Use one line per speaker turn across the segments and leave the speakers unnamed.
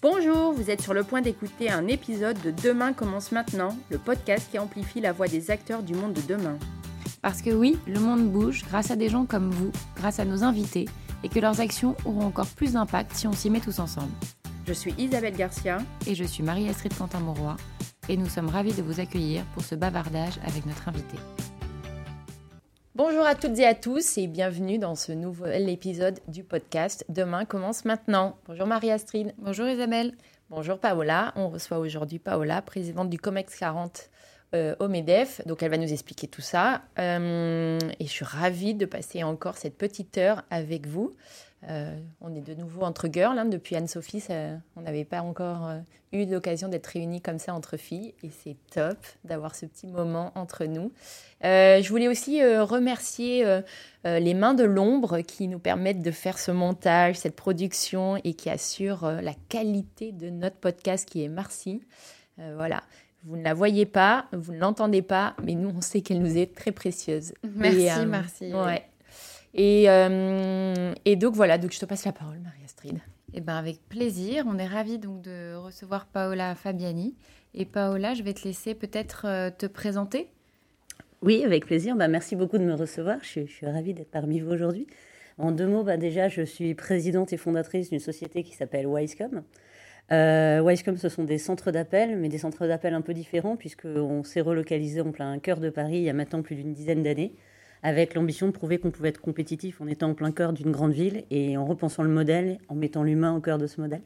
Bonjour, vous êtes sur le point d'écouter un épisode de Demain commence maintenant, le podcast qui amplifie la voix des acteurs du monde de demain.
Parce que oui, le monde bouge grâce à des gens comme vous, grâce à nos invités, et que leurs actions auront encore plus d'impact si on s'y met tous ensemble.
Je suis Isabelle Garcia.
Et je suis Marie-Astrid Quentin-Mauroy, et nous sommes ravis de vous accueillir pour ce bavardage avec notre invité.
Bonjour à toutes et à tous et bienvenue dans ce nouvel épisode du podcast Demain commence maintenant. Bonjour Marie-Astrid.
Bonjour Isabelle.
Bonjour Paola. On reçoit aujourd'hui Paola, présidente du COMEX 40 euh, au MEDEF. Donc elle va nous expliquer tout ça. Euh, et je suis ravie de passer encore cette petite heure avec vous. Euh, on est de nouveau entre girls. Hein. Depuis Anne-Sophie, on n'avait pas encore euh, eu l'occasion d'être réunis comme ça entre filles. Et c'est top d'avoir ce petit moment entre nous. Euh, je voulais aussi remercier les mains de l'ombre qui nous permettent de faire ce montage, cette production et qui assurent la qualité de notre podcast qui est Marcy. voilà. Vous ne la voyez pas, vous ne l'entendez pas, mais nous, on sait qu'elle nous est très précieuse.
Merci, merci.
Ouais. Et, euh, et, donc voilà, donc je te passe la parole, Marie-Astrid.
Eh ben avec plaisir. On est ravis donc de recevoir Paola Fabiani. Et Paola, je vais te laisser peut-être euh, te présenter.
Oui, avec plaisir. Bah, merci beaucoup de me recevoir. Je, suis ravie d'être parmi vous aujourd'hui. En deux mots, bah, déjà, je suis présidente et fondatrice d'une société qui s'appelle Wisecom. Euh, Wisecom, ce sont des centres d'appel, mais des centres d'appel un peu différents, puisqu'on s'est relocalisé en plein cœur de Paris il y a maintenant plus d'une dizaine d'années avec l'ambition de prouver qu'on pouvait être compétitif en étant en plein cœur d'une grande ville et en repensant le modèle, en mettant l'humain au cœur de ce modèle.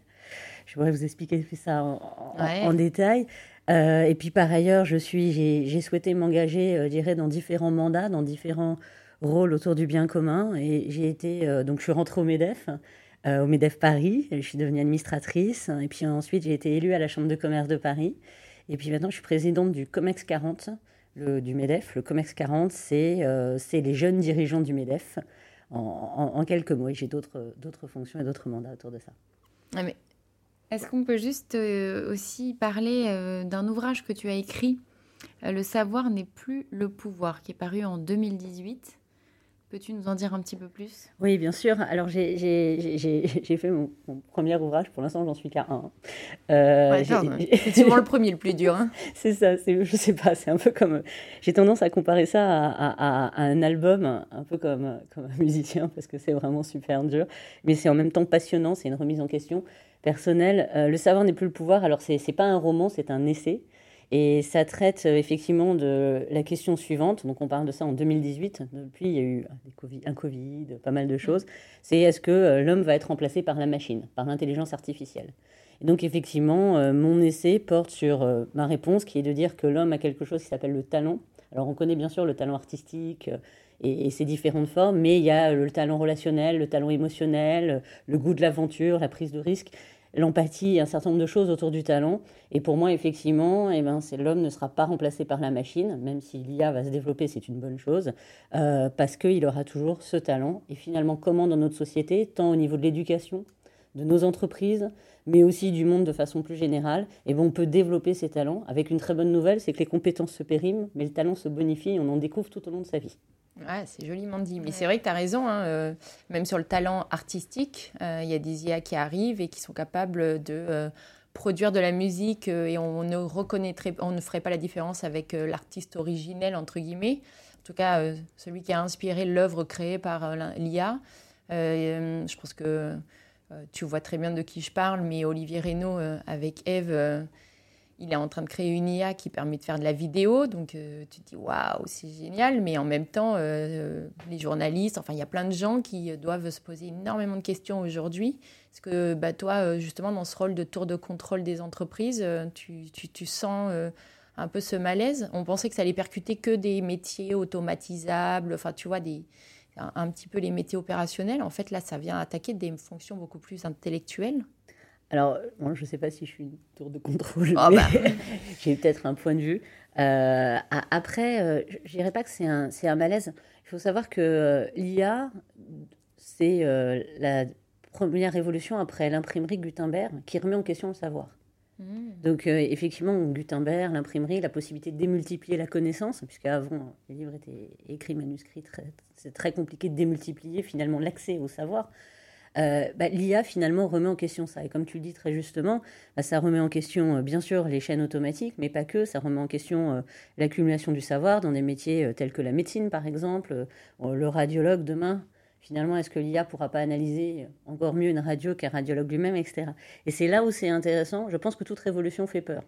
Je pourrais vous expliquer ça en, détail. Euh, et puis par ailleurs, je suis, j'ai souhaité m'engager, euh, je dirais, dans différents mandats, dans différents rôles autour du bien commun. Et j'ai été, euh, donc je suis rentrée au Medef, au Medef Paris. Je suis devenue administratrice. Et puis ensuite, j'ai été élue à la Chambre de commerce de Paris. Et puis maintenant, je suis présidente du Comex 40, du MEDEF. Le COMEX 40, euh, c'est les jeunes dirigeants du MEDEF. En, quelques mots, j'ai d'autres fonctions et d'autres mandats autour de ça.
Ah, mais Est-ce qu'on peut juste euh, aussi parler euh, d'un ouvrage que tu as écrit, Le savoir n'est plus le pouvoir, qui est paru en 2018 Peux-tu nous en dire un petit peu plus?
Oui, bien sûr. Alors, j'ai fait mon, premier ouvrage. Pour l'instant, j'en suis qu'à un.
Euh, c'est souvent le premier le plus dur. Hein.
c'est ça. Je sais pas. C'est un peu comme. J'ai tendance à comparer ça à, un album, un peu comme, comme un musicien, parce que c'est vraiment super dur. Mais c'est en même temps passionnant. C'est une remise en question personnelle. Euh, le savoir n'est plus le pouvoir. Alors, c'est pas un roman, c'est un essai. Et ça traite euh, effectivement de la question suivante. Donc, on parle de ça en 2018. Depuis, il y a eu un Covid, pas mal de choses. C'est est-ce que euh, l'homme va être remplacé par la machine, par l'intelligence artificielle? Et donc, effectivement, euh, mon essai porte sur ma réponse qui est de dire que l'homme a quelque chose qui s'appelle le talent. Alors, on connaît bien sûr le talent artistique et, ses différentes formes, mais il y a le talent relationnel, le talent émotionnel, le goût de l'aventure, la prise de risque l'empathie, un certain nombre de choses autour du talent. Et pour moi, effectivement, eh ben, l'homme ne sera pas remplacé par la machine, même si l'IA va se développer, c'est une bonne chose, euh, parce qu'il aura toujours ce talent. Et finalement, comment dans notre société, tant au niveau de l'éducation, de nos entreprises, mais aussi du monde de façon plus générale, eh ben, on peut développer ces talents. Avec une très bonne nouvelle, c'est que les compétences se périment, mais le talent se bonifie et on en découvre tout au long de sa vie.
C'est joliment dit. Mais c'est vrai que tu as raison, hein, euh, même sur le talent artistique, euh, il y a des IA qui arrivent et qui sont capables de euh, produire de la musique et on ne reconnaîtrait, on ne ferait pas la différence avec l'artiste originel, entre guillemets. En tout cas, celui qui a inspiré l'œuvre créée par l'IA. je pense que tu vois très bien de qui je parle, mais Olivier Reynaud avec Eve il est en train de créer une IA qui permet de faire de la vidéo. Donc, euh, tu te dis, waouh, c'est génial. Mais en même temps, euh, les journalistes, enfin, il y a plein de gens qui doivent se poser énormément de questions aujourd'hui. Est-ce que bah, toi, euh, justement, dans ce rôle de tour de contrôle des entreprises, tu, sens un peu ce malaise On pensait que ça allait percuter que des métiers automatisables, enfin, tu vois, des, un petit peu les métiers opérationnels. En fait, là, ça vient attaquer des fonctions beaucoup plus intellectuelles.
Alors, moi, je ne sais pas si je suis une tour de contrôle, oh, bah. j'ai peut-être un point de vue. Euh, après, euh, je dirais pas que c'est un, un, malaise. Il faut savoir que euh, l'IA, c'est euh, la première révolution après l'imprimerie Gutenberg qui remet en question le savoir. Mmh. Donc, effectivement, Gutenberg, l'imprimerie, la possibilité de démultiplier la connaissance, puisque avant, les livres étaient écrits, manuscrits, c'est très compliqué de démultiplier finalement l'accès au savoir. Euh, bah, l'IA finalement remet en question ça. Et comme tu le dis très justement, bah, ça remet en question euh, bien sûr les chaînes automatiques, mais pas que. Ça remet en question euh, l'accumulation du savoir dans des métiers tels que la médecine par exemple, le radiologue demain. Finalement, est-ce que l'IA pourra pas analyser encore mieux une radio qu'un radiologue lui-même, etc. Et c'est là où c'est intéressant. Je pense que toute révolution fait peur.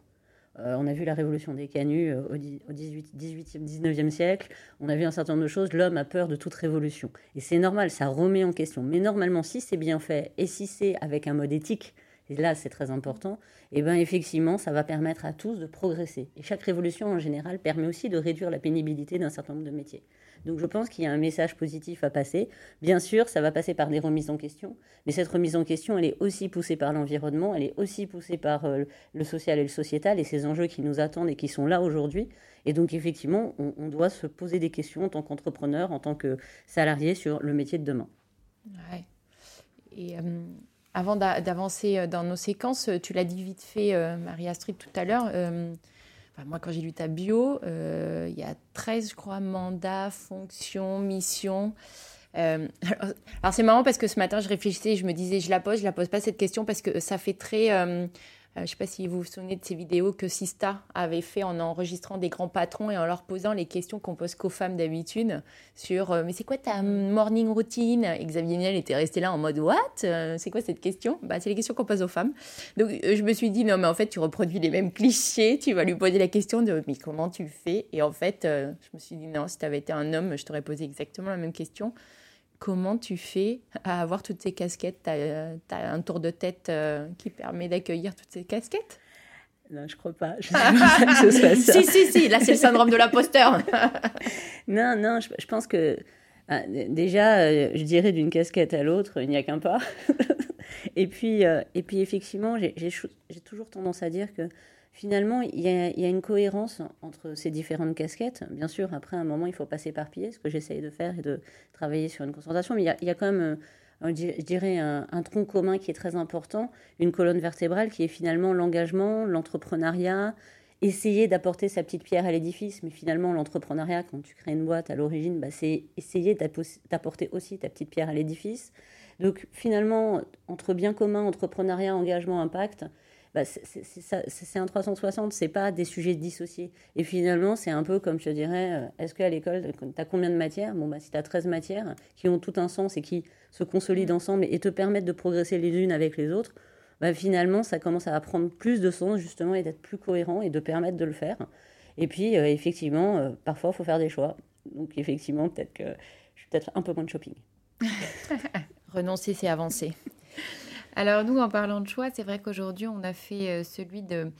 Euh, on a vu la révolution des canuts euh, au, 18, 18e, 19e siècle. On a vu un certain nombre de choses. L'homme a peur de toute révolution. Et c'est normal, ça remet en question. Mais normalement, si c'est bien fait et si c'est avec un mode éthique, et là c'est très important, et eh bien effectivement, ça va permettre à tous de progresser. Et chaque révolution en général permet aussi de réduire la pénibilité d'un certain nombre de métiers. Donc je pense qu'il y a un message positif à passer. Bien sûr, ça va passer par des remises en question, mais cette remise en question, elle est aussi poussée par l'environnement, elle est aussi poussée par euh, le social et le sociétal et ces enjeux qui nous attendent et qui sont là aujourd'hui. Et donc effectivement, on, doit se poser des questions en tant qu'entrepreneur, en tant que salarié sur le métier de demain.
Ouais. Et euh, avant d'avancer euh, dans nos séquences, tu l'as dit vite fait, Marie-Astrid, tout à l'heure moi, quand j'ai lu ta bio, euh, il y a 13, je crois, mandats, fonctions, missions. Euh, alors, c'est marrant parce que ce matin, je réfléchissais et je me disais, je la pose, je la pose pas cette question parce que ça fait très. Euh, je ne sais pas si vous vous souvenez de ces vidéos que Sista avait fait en enregistrant des grands patrons et en leur posant les questions qu'on pose qu'aux femmes d'habitude sur euh, mais c'est quoi ta morning routine? Et Xavier Niel était resté là en mode what? Euh, C'est quoi cette question? Bah, C'est les questions qu'on pose aux femmes. Donc je me suis dit non mais en fait tu reproduis les mêmes clichés, tu vas lui poser la question de mais comment tu fais? Et en fait je me suis dit non si tu avais été un homme je t'aurais posé exactement la même question comment tu fais à avoir toutes ces casquettes? Tu as, un tour de tête euh, qui permet d'accueillir toutes ces casquettes?
Non, je crois pas. Je pas
que ce soit ça. si, si, si, là c'est le syndrome de l'imposteur.
non, non, je, pense que ah, déjà, euh, je dirais d'une casquette à l'autre, il n'y a qu'un pas. et, puis, euh, et puis effectivement, j'ai toujours tendance à dire que finalement, il y, a, une cohérence entre ces différentes casquettes. Bien sûr, après un moment, il faut passer par pied, ce que j'essaye de faire et de travailler sur une concentration. Mais il y a, quand même, euh, je dirais, un, tronc commun qui est très important, une colonne vertébrale qui est finalement l'engagement, l'entrepreneuriat, essayer d'apporter sa petite pierre à l'édifice. Mais finalement, l'entrepreneuriat, quand tu crées une boîte à l'origine, bah, c'est essayer d'apporter aussi ta petite pierre à l'édifice. Donc finalement, entre bien commun, entrepreneuriat, engagement, impact, bah, c'est un 360, c'est pas des sujets dissociés. Et finalement, c'est un peu comme je dirais, euh, est-ce qu'à l'école, tu as combien de matières? Bon, bah, si tu as 13 matières qui ont tout un sens et qui se consolident mm. ensemble et te permettent de progresser les unes avec les autres, bah, finalement, ça commence à prendre plus de sens justement et d'être plus cohérent et de permettre de le faire. Et puis, euh, effectivement, euh, parfois, il faut faire des choix. Donc, effectivement, peut-être que je suis peut-être un peu moins de shopping.
Renoncer, c'est avancer.
Alors nous, en parlant de choix, c'est vrai qu'aujourd'hui, on a fait euh, celui de,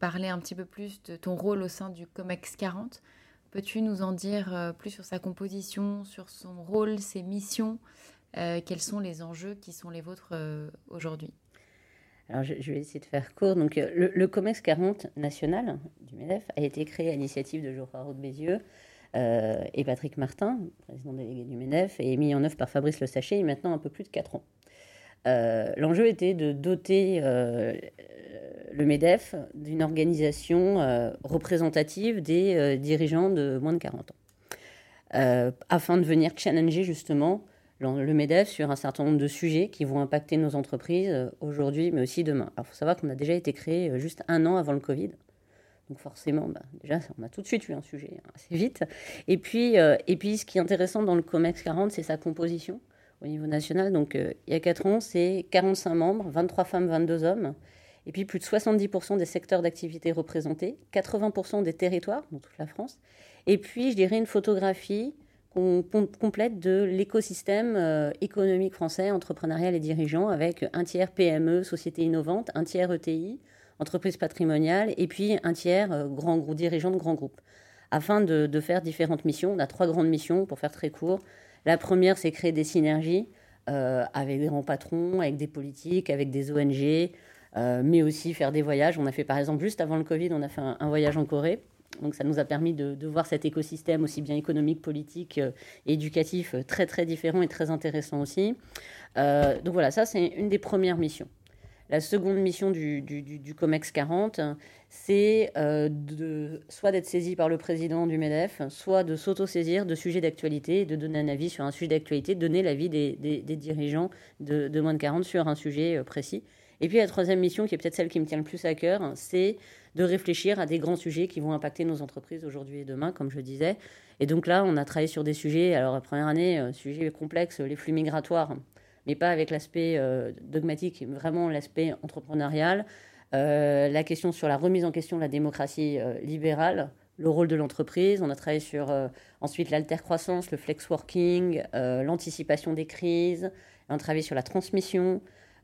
parler un petit peu plus de ton rôle au sein du COMEX 40. Peux-tu nous en dire euh, plus sur sa composition, sur son rôle, ses missions euh, Quels sont les enjeux qui sont les vôtres aujourd'hui?
Alors, je, vais essayer de faire court. Donc, le, COMEX 40 national du MEDEF a été créé à l'initiative de Roux de Bézieux et Patrick Martin, président délégué du MEDEF, et mis en œuvre par Fabrice Le Sachet il y a maintenant un peu plus de 4 ans. Euh, l'enjeu était de doter euh, le MEDEF d'une organisation euh, représentative des dirigeants de moins de 40 ans, afin de venir challenger justement le MEDEF sur un certain nombre de sujets qui vont impacter nos entreprises aujourd'hui, mais aussi demain. Alors, il faut savoir qu'on a déjà été créé juste un an avant le Covid. Donc forcément, bah, déjà, on a tout de suite eu un sujet hein, assez vite. Et puis, et puis, ce qui est intéressant dans le COMEX 40, c'est sa composition au niveau national. Donc, euh, il y a 4 ans, c'est 45 membres, 23 femmes, 22 hommes. Et puis, plus de 70% des secteurs d'activité représentés, 80% des territoires dans toute la France. Et puis, je dirais une photographie complète de l'écosystème euh, économique français, entrepreneurial et dirigeant, avec un tiers PME, société innovante, un tiers ETI, entreprise patrimoniale, et puis un tiers euh, grand groupe, dirigeant de grands groupes. Afin de, de, faire différentes missions, on a trois grandes missions, pour faire très court. La première, c'est créer des synergies euh, avec des grands patrons, avec des politiques, avec des ONG, euh, mais aussi faire des voyages. On a fait par exemple, juste avant le Covid, on a fait un, voyage en Corée. Donc ça nous a permis de, voir cet écosystème aussi bien économique, politique, euh, éducatif, très très différent et très intéressant aussi. donc voilà, ça c'est une des premières missions. La seconde mission du, COMEX 40, c'est euh, soit d'être saisi par le président du MEDEF, soit de s'auto-saisir de sujets d'actualité, de donner un avis sur un sujet d'actualité, donner l'avis des, des, dirigeants de, de, moins de 40 sur un sujet euh, précis. Et puis la troisième mission, qui est peut-être celle qui me tient le plus à cœur, c'est de réfléchir à des grands sujets qui vont impacter nos entreprises aujourd'hui et demain, comme je disais. Et donc là, on a travaillé sur des sujets, alors la première année, euh, sujet complexe, les flux migratoires, mais pas avec l'aspect euh, dogmatique, vraiment l'aspect entrepreneurial. Euh, la question sur la remise en question de la démocratie libérale, le rôle de l'entreprise. On a travaillé sur ensuite l'alter-croissance, le flex-working, l'anticipation des crises. On a travaillé sur la transmission,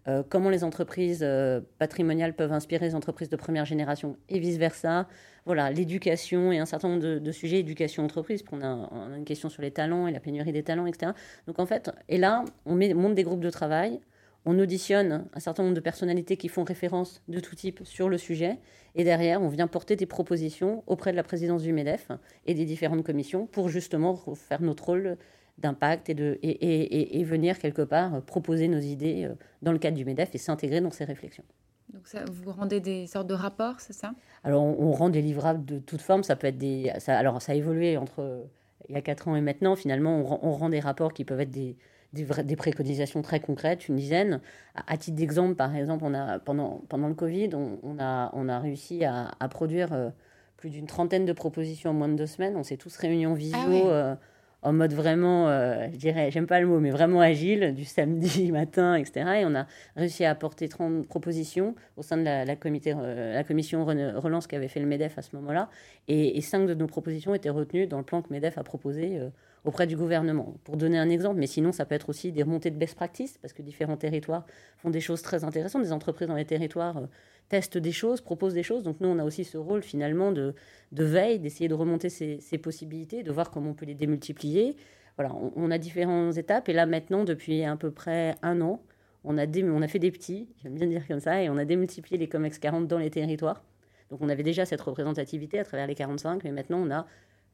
euh, comment les entreprises euh, patrimoniales peuvent inspirer les entreprises de première génération et vice-versa. Voilà, l'éducation et un certain nombre de, sujets, éducation entreprise, on a, une question sur les talents et la pénurie des talents, etc. Donc en fait, et là, on met, monte des groupes de travail, on auditionne un certain nombre de personnalités qui font référence de tout type sur le sujet, et derrière, on vient porter des propositions auprès de la présidence du MEDEF et des différentes commissions pour justement faire notre rôle d'impact et, de, et, et, venir quelque part proposer nos idées euh, dans le cadre du MEDEF et s'intégrer dans ces réflexions.
Donc ça, vous rendez des sortes de rapports, c'est ça?
Alors on, rend des livrables de toute forme, ça peut être des... Ça, alors ça a évolué entre il y a 4 ans et maintenant, finalement on rend, on rend des rapports qui peuvent être des, des, des, préconisations très concrètes, une dizaine. À, titre d'exemple, par exemple, on a, pendant, pendant le Covid, on, a, on a réussi à, à produire euh, plus d'une trentaine de propositions en moins de deux semaines. On s'est tous réunis en visio. Ah euh, en mode vraiment, euh, je dirais, j'aime pas le mot, mais vraiment agile, du samedi matin, etc. Et on a réussi à apporter 30 propositions au sein de la, euh, commission relance qu'avait fait le MEDEF à ce moment-là. Et, et, cinq de nos propositions étaient retenues dans le plan que MEDEF a proposé euh, auprès du gouvernement. Pour donner un exemple, mais sinon ça peut être aussi des remontées de best practice, parce que différents territoires font des choses très intéressantes. Des entreprises dans les territoires testent des choses, proposent des choses. Donc nous, on a aussi ce rôle finalement de, de veille, d'essayer de remonter ces, possibilités, de voir comment on peut les démultiplier. Voilà, on, a différentes étapes. Et là, maintenant, depuis à peu près un an, on a, on a fait des petits, j'aime bien dire comme ça, et on a démultiplié les COMEX 40 dans les territoires. Donc on avait déjà cette représentativité à travers les 45, mais maintenant on a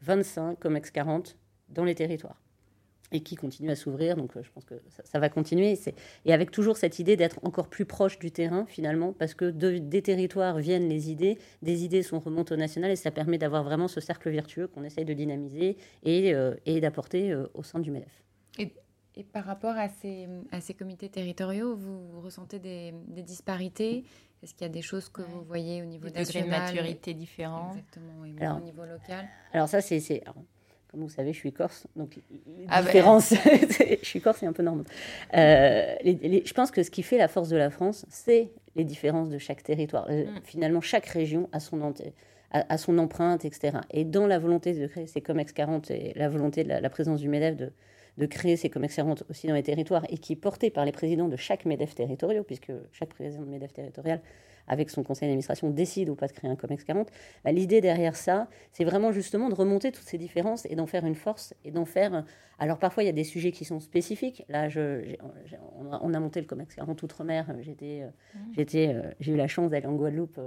25 COMEX 40 dans les territoires et qui continue à s'ouvrir. Donc, euh, je pense que ça, va continuer. Et avec toujours cette idée d'être encore plus proche du terrain, finalement, parce que des territoires viennent les idées, des idées sont remontées au national, et ça permet d'avoir vraiment ce cercle vertueux qu'on essaye de dynamiser et, euh, et d'apporter euh, au sein du MEDEF.
Et, et, par rapport à ces, à ces comités territoriaux, vous, ressentez des, des disparités? Est-ce qu'il y a des choses que vous voyez au niveau des
degrés de maturité différents
Exactement, au niveau local?
Alors ça, c'est comme vous savez, je suis corse, donc les ah ben. je suis corse, c'est un peu normal. Euh, je pense que ce qui fait la force de la France, c'est les différences de chaque territoire. Euh, mm. Finalement, chaque région a son, a, son empreinte, etc. Et dans la volonté de créer ces COMEX 40 et la volonté de la, présence du MEDEF de, de créer ces COMEX 40 aussi dans les territoires et qui est portée par les présidents de chaque MEDEF territorial, puisque chaque président de MEDEF territorial avec son conseil d'administration, décide ou pas de créer un COMEX 40, bah, l'idée derrière ça, c'est vraiment justement de remonter toutes ces différences et d'en faire une force et d'en faire. Alors parfois, il y a des sujets qui sont spécifiques. Là, je, on, a, monté le COMEX 40 Outre-mer. J'étais, euh, mmh. j'étais, euh, j'ai eu la chance d'aller en Guadeloupe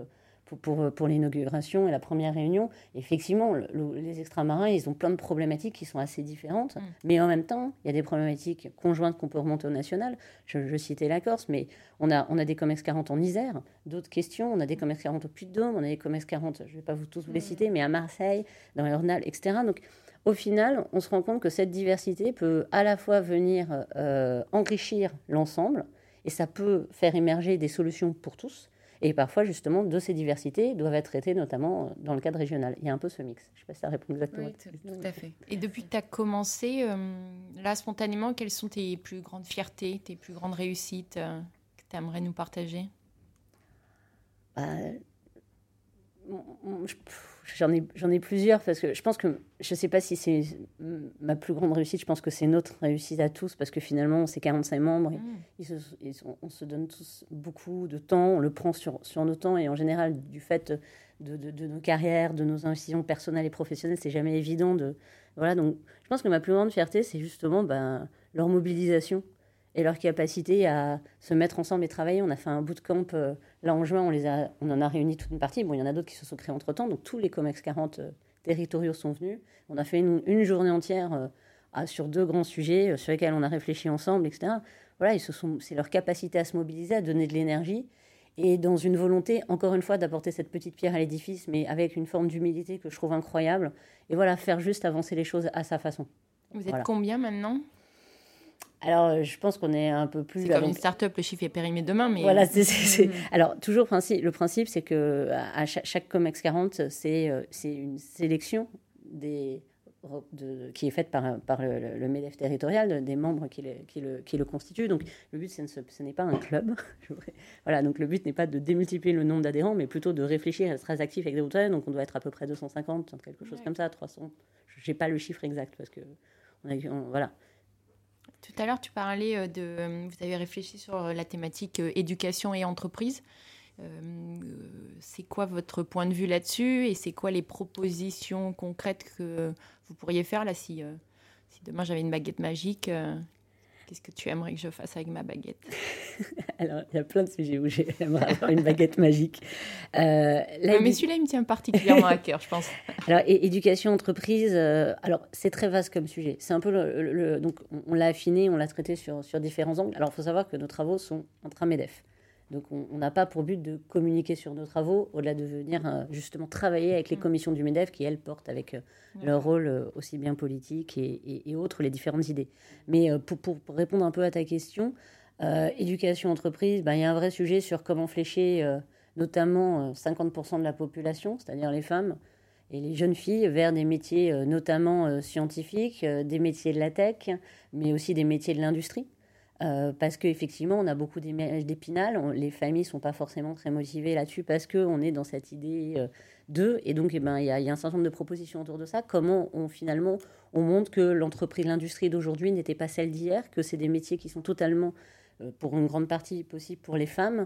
euh, pour, pour, l'inauguration et la première réunion, effectivement, les extramarins, ils ont plein de problématiques qui sont assez différentes, mm. mais en même temps, il y a des problématiques conjointes qu'on peut remonter au national. Je, citais la Corse, mais on a, on a des COMEX 40 en Isère, d'autres questions, on a des COMEX 40 au Puy-de-Dôme, on a des COMEX 40, je ne vais pas vous tous vous les mm. citer, mais à Marseille, dans les Ornales, etc. Donc, au final, on se rend compte que cette diversité peut à la fois venir euh, enrichir l'ensemble, et ça peut faire émerger des solutions pour tous, et parfois, justement, de ces diversités doivent être traitées, notamment euh, dans le cadre régional. Il y a un peu ce mix. Je ne sais pas si ça répond exactement.
Oui, tout, à fait.
Et depuis que tu as commencé, euh, là, spontanément, quelles sont tes plus grandes fiertés, tes plus grandes réussites euh, que tu aimerais nous partager?
Bah, J'en ai, j'en ai plusieurs parce que je pense que je ne sais pas si c'est ma plus grande réussite. Je pense que c'est notre réussite à tous parce que finalement, c'est 45 membres. Mmh. on se donne tous beaucoup de temps. On le prend sur, sur nos temps et en général, du fait de, de, nos carrières, de nos investissements personnelles et professionnelles, c'est jamais évident. De, voilà, donc je pense que ma plus grande fierté, c'est justement ben, leur mobilisation et leur capacité à se mettre ensemble et travailler. On a fait un bootcamp euh, là en juin, on, les a, on en a réuni toute une partie. Bon, il y en a d'autres qui se sont créés entre-temps, donc tous les COMEX 40 euh, territoriaux sont venus. On a fait une, journée entière euh, sur deux grands sujets sur lesquels on a réfléchi ensemble, etc. Voilà, c'est leur capacité à se mobiliser, à donner de l'énergie. et dans une volonté, encore une fois, d'apporter cette petite pierre à l'édifice, mais avec une forme d'humilité que je trouve incroyable. Et voilà, faire juste avancer les choses à sa façon.
Vous êtes combien maintenant?
Alors, je pense qu'on est un peu plus.
C'est comme une start-up, le chiffre est périmé demain, mais.
Voilà, c'est. Mm. Alors, toujours, le principe, c'est que à chaque, chaque COMEX 40, c'est une sélection des, qui est faite par, par le, MEDEF territorial, des membres qui le, qui le, qui le constituent. Donc le but, ce n'est pas un club. voilà, donc le but n'est pas de démultiplier le nombre d'adhérents, mais plutôt de réfléchir à être très actif avec des auteurs. Donc on doit être à peu près 250, quelque chose comme ça, 300. Je n'ai pas le chiffre exact parce que on a, voilà.
Tout à l'heure, tu parlais euh, de. Vous avez réfléchi sur la thématique euh, éducation et entreprise. Euh, c'est quoi votre point de vue là-dessus et c'est quoi les propositions concrètes que vous pourriez faire là si, euh, si demain j'avais une baguette magique euh, Qu'est-ce que tu aimerais que je fasse avec ma baguette?
Alors, il y a plein de sujets où j'aimerais avoir une baguette magique.
Euh, mais celui-là, il me tient particulièrement à cœur, je pense.
Alors, éducation entreprise, alors c'est très vaste comme sujet. C'est un peu le, donc on, l'a affiné, on l'a traité sur, sur différents angles. Alors, il faut savoir que nos travaux sont intra-MEDEF. Donc on n'a pas pour but de communiquer sur nos travaux, au-delà de venir euh, justement travailler avec les mm. commissions du MEDEF qui, elles, portent avec euh, leur rôle euh, aussi bien politique et, autres les différentes idées. Mais pour, répondre un peu à ta question, éducation entreprise, ben, il y a un vrai sujet sur comment flécher notamment 50% de la population, c'est-à-dire les femmes et les jeunes filles, vers des métiers notamment scientifiques, des métiers de la tech, mais aussi des métiers de l'industrie. Euh, parce qu'effectivement, on a beaucoup d'épinal. Les familles ne sont pas forcément très motivées là-dessus parce qu'on est dans cette idée euh, d'eux. Et donc, eh ben, il y, a un certain nombre de propositions autour de ça. Comment on, finalement, on montre que l'entreprise, l'industrie d'aujourd'hui n'était pas celle d'hier, que c'est des métiers qui sont totalement, euh, pour une grande partie possible pour les femmes.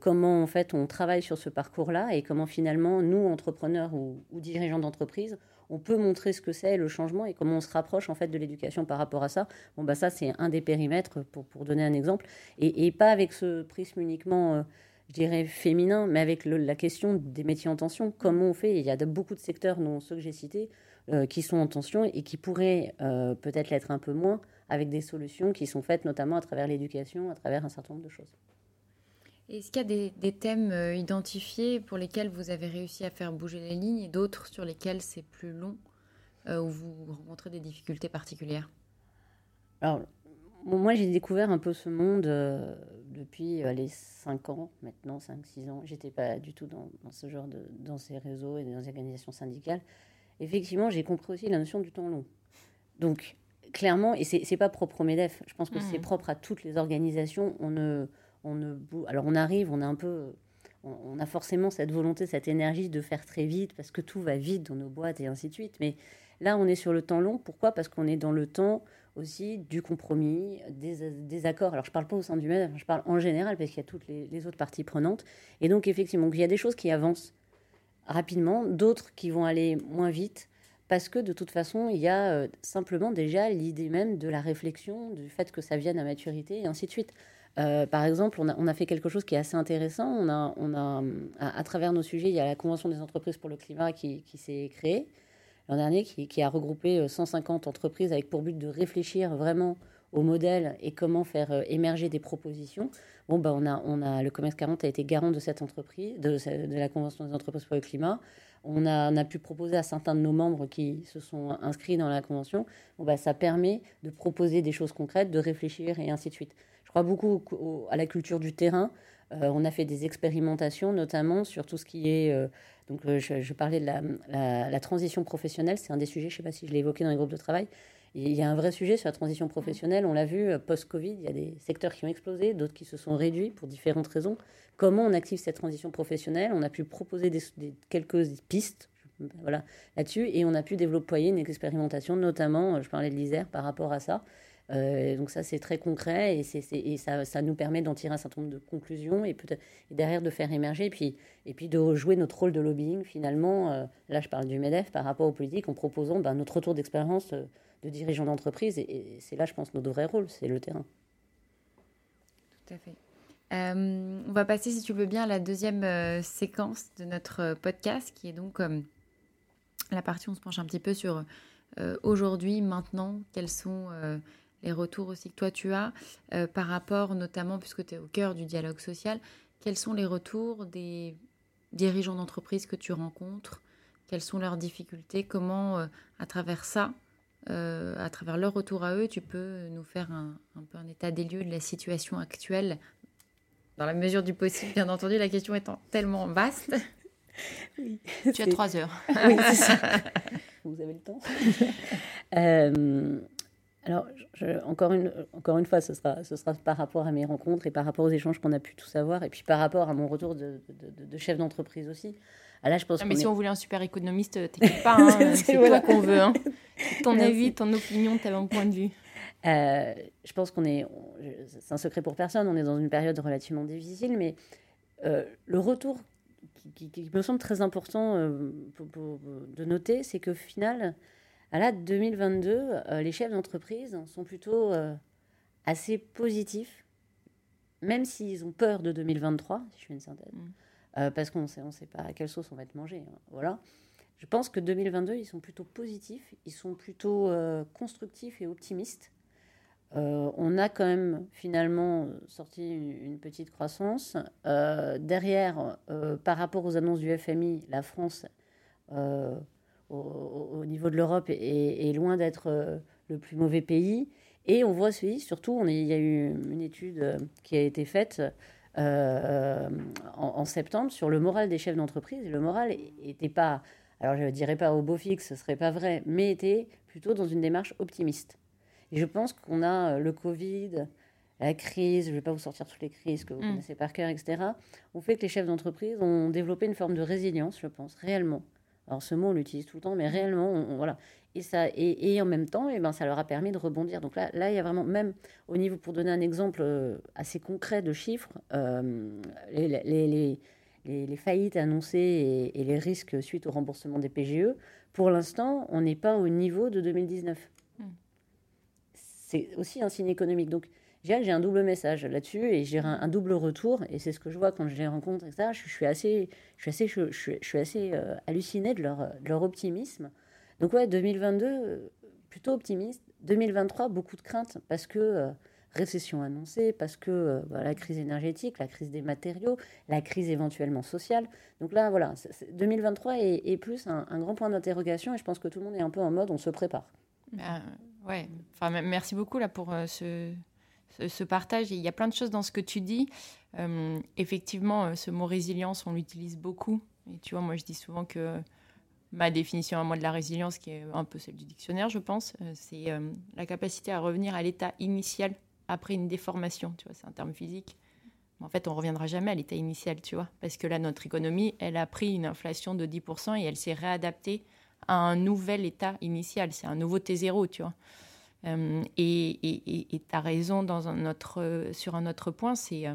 comment, en fait, on travaille sur ce parcours-là et comment, finalement, nous, entrepreneurs ou dirigeants d'entreprise, on peut montrer ce que c'est le changement et comment on se rapproche en fait de l'éducation par rapport à ça. Bon bah ça c'est un des périmètres pour, donner un exemple et, pas avec ce prisme uniquement euh, je dirais féminin, mais avec la question des métiers en tension. Comment on fait? Il y a beaucoup de secteurs, dont ceux que j'ai cités, euh, qui sont en tension et qui pourraient euh, peut-être l'être un peu moins avec des solutions qui sont faites notamment à travers l'éducation, à travers un certain nombre de choses.
Est-ce qu'il y a des, thèmes euh, identifiés pour lesquels vous avez réussi à faire bouger les lignes et d'autres sur lesquels c'est plus long, euh, où vous rencontrez des difficultés particulières?
Alors, moi j'ai découvert un peu ce monde euh, depuis les 5 ans, maintenant 5-6 ans. J'étais pas du tout dans, ce genre de dans ces réseaux et dans les organisations syndicales. Effectivement, j'ai compris aussi la notion du temps long. Donc, clairement, et c'est pas propre au MEDEF, je pense que c'est mmh. propre à toutes les organisations, on ne on alors on arrive, on a un peu, on, a forcément cette volonté, cette énergie de faire très vite parce que tout va vite dans nos boîtes et ainsi de suite. Mais là, on est sur le temps long. Pourquoi? Parce qu'on est dans le temps aussi du compromis, des, accords. Alors je parle pas au sein du MED, je parle en général parce qu'il y a toutes les, autres parties prenantes. Et donc effectivement, il y a des choses qui avancent rapidement, d'autres qui vont aller moins vite parce que de toute façon, il y a euh, simplement déjà l'idée même de la réflexion, du fait que ça vienne à maturité et ainsi de suite. Euh, par exemple, on a, fait quelque chose qui est assez intéressant. On a, à, travers nos sujets, il y a la Convention des entreprises pour le climat qui, s'est créée l'an dernier, qui, a regroupé 150 euh, entreprises avec pour but de réfléchir vraiment au modèle et comment faire euh, émerger des propositions. Bon, bah, on a, le Commerce 40 a été garant de cette entreprise, de, la Convention des entreprises pour le climat. On a, on a, pu proposer à certains de nos membres qui se sont inscrits dans la convention. Bon, bah, ça permet de proposer des choses concrètes, de réfléchir et ainsi de suite. Je crois beaucoup à la culture du terrain. Euh, on a fait des expérimentations, notamment sur tout ce qui est. Euh, donc, euh, je, parlais de la, transition professionnelle. C'est un des sujets, je ne sais pas si je l'ai évoqué dans les groupes de travail. il y a un vrai sujet sur la transition professionnelle. On l'a vu post-Covid, il y a des secteurs qui ont explosé, d'autres qui se sont réduits pour différentes raisons. Comment on active cette transition professionnelle? On a pu proposer quelques pistes voilà, là-dessus et on a pu développer une expérimentation, notamment, je parlais de l'ISER par rapport à ça. Euh, donc ça, c'est très concret et, c'est, et ça, ça, nous permet d'en tirer un certain nombre de conclusions et, peut-être, derrière de faire émerger et puis, et puis de jouer notre rôle de lobbying finalement. Euh, là, je parle du MEDEF par rapport aux politiques en proposant ben, notre retour d'expérience euh, de dirigeants d'entreprise et, c'est là, je pense, notre vrai rôle, c'est le terrain.
Tout à fait. on va passer, si tu veux bien, à la deuxième séquence de notre podcast, qui est donc la partie où on se penche un petit peu sur aujourd'hui, maintenant, quels sont les retours aussi que toi tu as euh, par rapport notamment, puisque tu es au cœur du dialogue social, quels sont les retours des dirigeants d'entreprise que tu rencontres? Quelles sont leurs difficultés? Comment, à travers ça, à travers leur retour à eux, tu peux nous faire un, un, peu un état des lieux de la situation actuelle? Dans la mesure du possible, bien entendu, la question étant tellement vaste.
Oui, tu as trois heures.
oui, c'est ça. Vous avez le temps. euh, alors, je, encore, une, encore une fois, ce sera, ce sera par rapport à mes rencontres et par rapport aux échanges qu'on a pu tout savoir, et puis par rapport à mon retour de, de, de chef d'entreprise aussi.
Ah, là, je pense ah, mais si on voulait un super économiste, t'inquiète pas, hein, c'est voilà. toi qu'on veut. Hein. Ton Merci. avis, ton opinion, ton point de vue.
Euh, je pense qu'on est, c'est un secret pour personne, on est dans une période relativement difficile, mais euh, le retour qui, qui, me semble très important euh, pour, pour, de noter, c'est que final, à la 2022, euh, les chefs d'entreprise sont plutôt euh, assez positifs, même s'ils ont peur de 2023, si je fais une synthèse, mm. Euh, parce qu'on sait, ne sait pas à quelle sauce on va être mangé. Hein, voilà. Je pense que 2022, ils sont plutôt positifs, ils sont plutôt constructifs et optimistes. on a quand même finalement sorti une, une petite croissance. derrière, par rapport aux annonces du FMI, la France au, niveau de l'Europe est, loin d'être euh, le plus mauvais pays. Et on voit aussi, surtout, on est, il y a eu une étude euh, qui a été faite euh, en, septembre sur le moral des chefs d'entreprise. Et le moral n'était pas, alors je ne dirais pas au beau fixe, ce serait pas vrai, mais était plutôt dans une démarche optimiste. Et je pense qu'on a le Covid, la crise, je ne vais pas vous sortir toutes les crises que vous mm. connaissez par cœur, etc., ont fait que les chefs d'entreprise ont développé une forme de résilience, je pense, réellement. Alors ce mot, on l'utilise tout le temps, mais réellement, on, voilà. Et, ça, et, et, en même temps, et eh ben, ça leur a permis de rebondir. Donc là, là, il y a vraiment, même au niveau, pour donner un exemple euh, assez concret de chiffres, euh, les, les, les, les, faillites annoncées et, les risques suite au remboursement des PGE, pour l'instant, on n'est pas au niveau de 2019. Hmm. C'est aussi un signe économique. Donc, j'ai un double message là-dessus et j'ai un, double retour. Et c'est ce que je vois quand je les rencontre, etc. Je, je suis assez, je suis assez, je, je, je suis assez euh, hallucinée de leur, leur optimisme. Donc, ouais, 2022, euh, plutôt optimiste. 2023, beaucoup de craintes parce que euh, récession annoncée, parce que la crise énergétique, la crise des matériaux, la crise éventuellement sociale. Donc là, voilà, 2023 est, plus un, un, grand point d'interrogation et je pense que tout le monde est un peu en mode on se prépare.
Bah, ouais, enfin, merci beaucoup là pour ce ce partage. Il y a plein de choses dans ce que tu dis. Euh, effectivement, euh, ce mot résilience, on l'utilise beaucoup. Et tu vois, moi, je dis souvent que ma définition à moi de la résilience, qui est un peu celle du dictionnaire, je pense, euh, c'est la capacité à revenir à l'état initial après une déformation. Tu vois, c'est un terme physique. En fait, on reviendra jamais à l'état initial, tu vois, parce que là, notre économie, elle a pris une inflation de 10% et elle s'est réadaptée à un nouvel état initial. C'est un nouveau T0, tu vois. Euh, et tu as raison sur un autre point, c'est euh,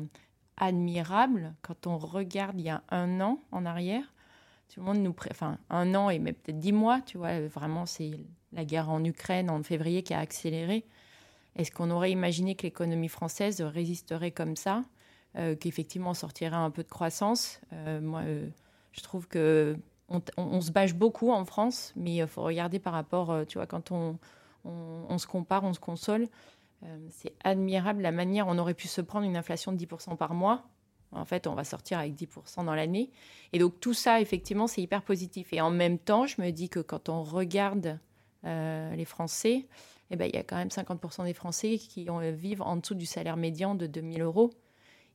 admirable quand on regarde il y a un an en arrière. Tout le monde nous. Enfin, un an et peut-être dix mois, tu vois, vraiment, c'est la guerre en Ukraine en février qui a accéléré. Est-ce qu'on aurait imaginé que l'économie française résisterait comme ça euh, Qu'effectivement, sortirait un peu de croissance? Moi, je trouve que on, se bâche beaucoup en France, mais il faut regarder par rapport, tu vois, quand on on, se compare, on se console. Euh, c'est admirable la manière, on aurait pu se prendre une inflation de 10% par mois. En fait, on va sortir avec 10% dans l'année. Et donc tout ça, effectivement, c'est hyper positif. Et en même temps, je me dis que quand on regarde euh, les Français, eh ben, il y a quand même 50% des Français qui ont, vivent en dessous du salaire médian de 2000 euros.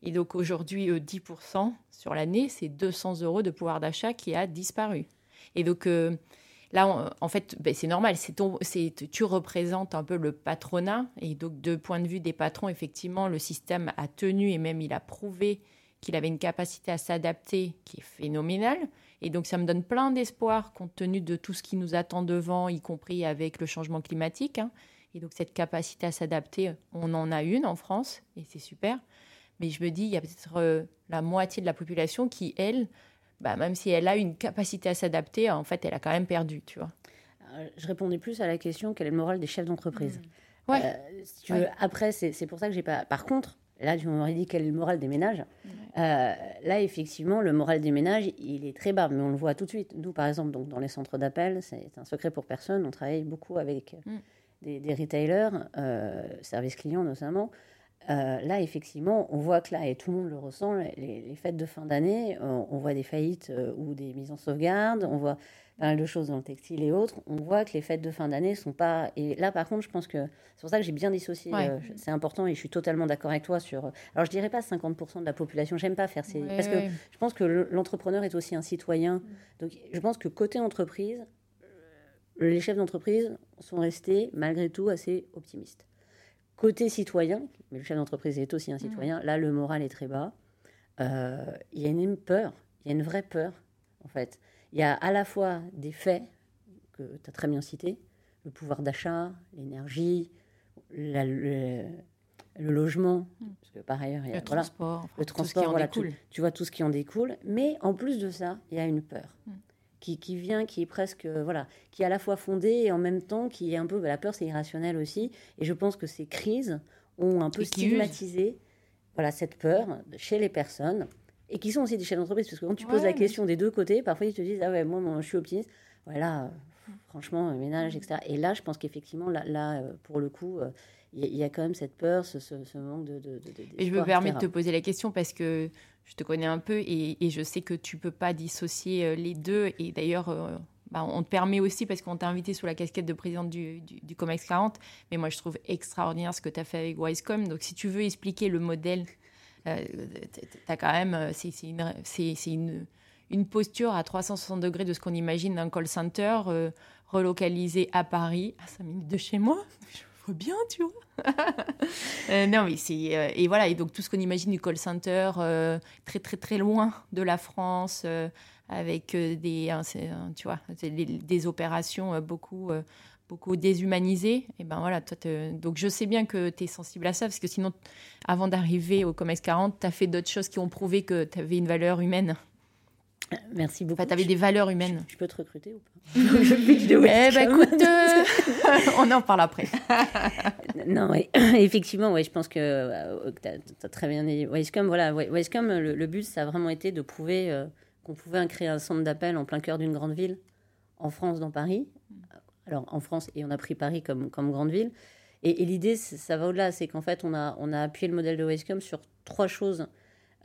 Et donc aujourd'hui, 10% sur l'année, c'est 200 euros de pouvoir d'achat qui a disparu. Et donc, euh, Là, en fait, ben, c'est normal. C'est tu représentes un peu le patronat. Et donc, de point de vue des patrons, effectivement, le système a tenu et même il a prouvé qu'il avait une capacité à s'adapter qui est phénoménale. Et donc, ça me donne plein d'espoir compte tenu de tout ce qui nous attend devant, y compris avec le changement climatique. Hein. Et donc, cette capacité à s'adapter, on en a une en France et c'est super. Mais je me dis, il y a peut-être euh, la moitié de la population qui, elle, bah, même si elle a une capacité à s'adapter, en fait, elle a quand même perdu, tu vois.
Euh, je répondais plus à la question quel est le moral des chefs d'entreprise.
Mmh. Ouais. Euh,
si tu veux, Après, c'est pour ça que j'ai pas. Par contre, là, tu m'aurais dit quel est le moral des ménages. Euh, là, effectivement, le moral des ménages, il est très bas, mais on le voit tout de suite. Nous, par exemple, donc, dans les centres d'appel, c'est un secret pour personne. On travaille beaucoup avec mmh. des, des, retailers, services clients notamment. Là, effectivement, on voit que là, et tout le monde le ressent, les, fêtes de fin d'année, on, voit des faillites ou des mises en sauvegarde, on voit pas mal de choses dans le textile et autres, on voit que les fêtes de fin d'année sont pas. Et là, par contre, je pense que c'est pour ça que j'ai bien dissocié. Euh, c'est important et je suis totalement d'accord avec toi sur. Alors, je dirais pas 50% de la population. J'aime pas faire ces. parce que je pense que l'entrepreneur est aussi un citoyen. Mm. Donc, je pense que côté entreprise, euh, les chefs d'entreprise sont restés malgré tout assez optimistes. Côté citoyen, mais le chef d'entreprise est aussi un mm. citoyen, là, le moral est très bas. Euh, il y a une peur, il y a une vraie peur, en fait. Il y a à la fois des faits que tu as très bien cités, le pouvoir d'achat, l'énergie, le, logement, mm. parce que par ailleurs, il y a
le transport,
le transport, voilà, tu, tu, vois tout ce qui en découle. Mais en plus de ça, il y a une peur. Mm. Qui, qui, vient, qui est presque, voilà, qui est à la fois fondée et en même temps qui est un peu, bah, la peur c'est irrationnel aussi. Et je pense que ces crises ont un peu stigmatisé, voilà, cette peur chez les personnes et qui sont aussi des chefs d'entreprise. Parce que quand tu poses la question des deux côtés, parfois ils te disent Ah ouais, moi, moi je suis optimiste. Voilà, franchement, ménage, etc. Et là, je pense qu'effectivement, là, là, euh, pour le coup, euh, il y, a quand même cette peur, ce, ce, manque de, de,
Et je me permets de te poser la question parce que je te connais un peu et, je sais que tu peux pas dissocier euh, les deux. Et d'ailleurs, bah, on te permet aussi parce qu'on t'a invité sous la casquette de présidente du, du, du, COMEX 40. Mais moi, je trouve extraordinaire ce que tu as fait avec Wisecom. Donc, si tu veux expliquer le modèle euh, as quand même, euh, c'est une, une, une, posture à 360 degrés de ce qu'on imagine d'un call center euh, relocalisé à Paris, à 5 minutes de chez moi. Je bien, tu vois. non, mais c'est. et voilà, et donc tout ce qu'on imagine du call center, très, très, très loin de la France, avec des, tu vois, des, opérations beaucoup beaucoup déshumanisé. Et ben voilà, toi, donc je sais bien que tu es sensible à ça, parce que sinon, avant d'arriver au Comex 40, tu as fait d'autres choses qui ont prouvé que tu avais une valeur humaine.
Merci beaucoup.
Enfin, tu avais des valeurs humaines.
Je, peux te recruter ou pas
Eh ben écoute, euh, on en parle après.
non, oui. effectivement, ouais, je pense que euh, tu as, très bien dit. Wisecom, voilà, Wisecom, le, le, but, ça a vraiment été de prouver euh, qu'on pouvait créer un centre d'appel en plein cœur d'une grande ville, en France, dans Paris, alors en France, et on a pris Paris comme, comme grande ville. Et, l'idée, ça va au-delà, c'est qu'en fait, on a, on a appuyé le modèle de Westcom sur trois choses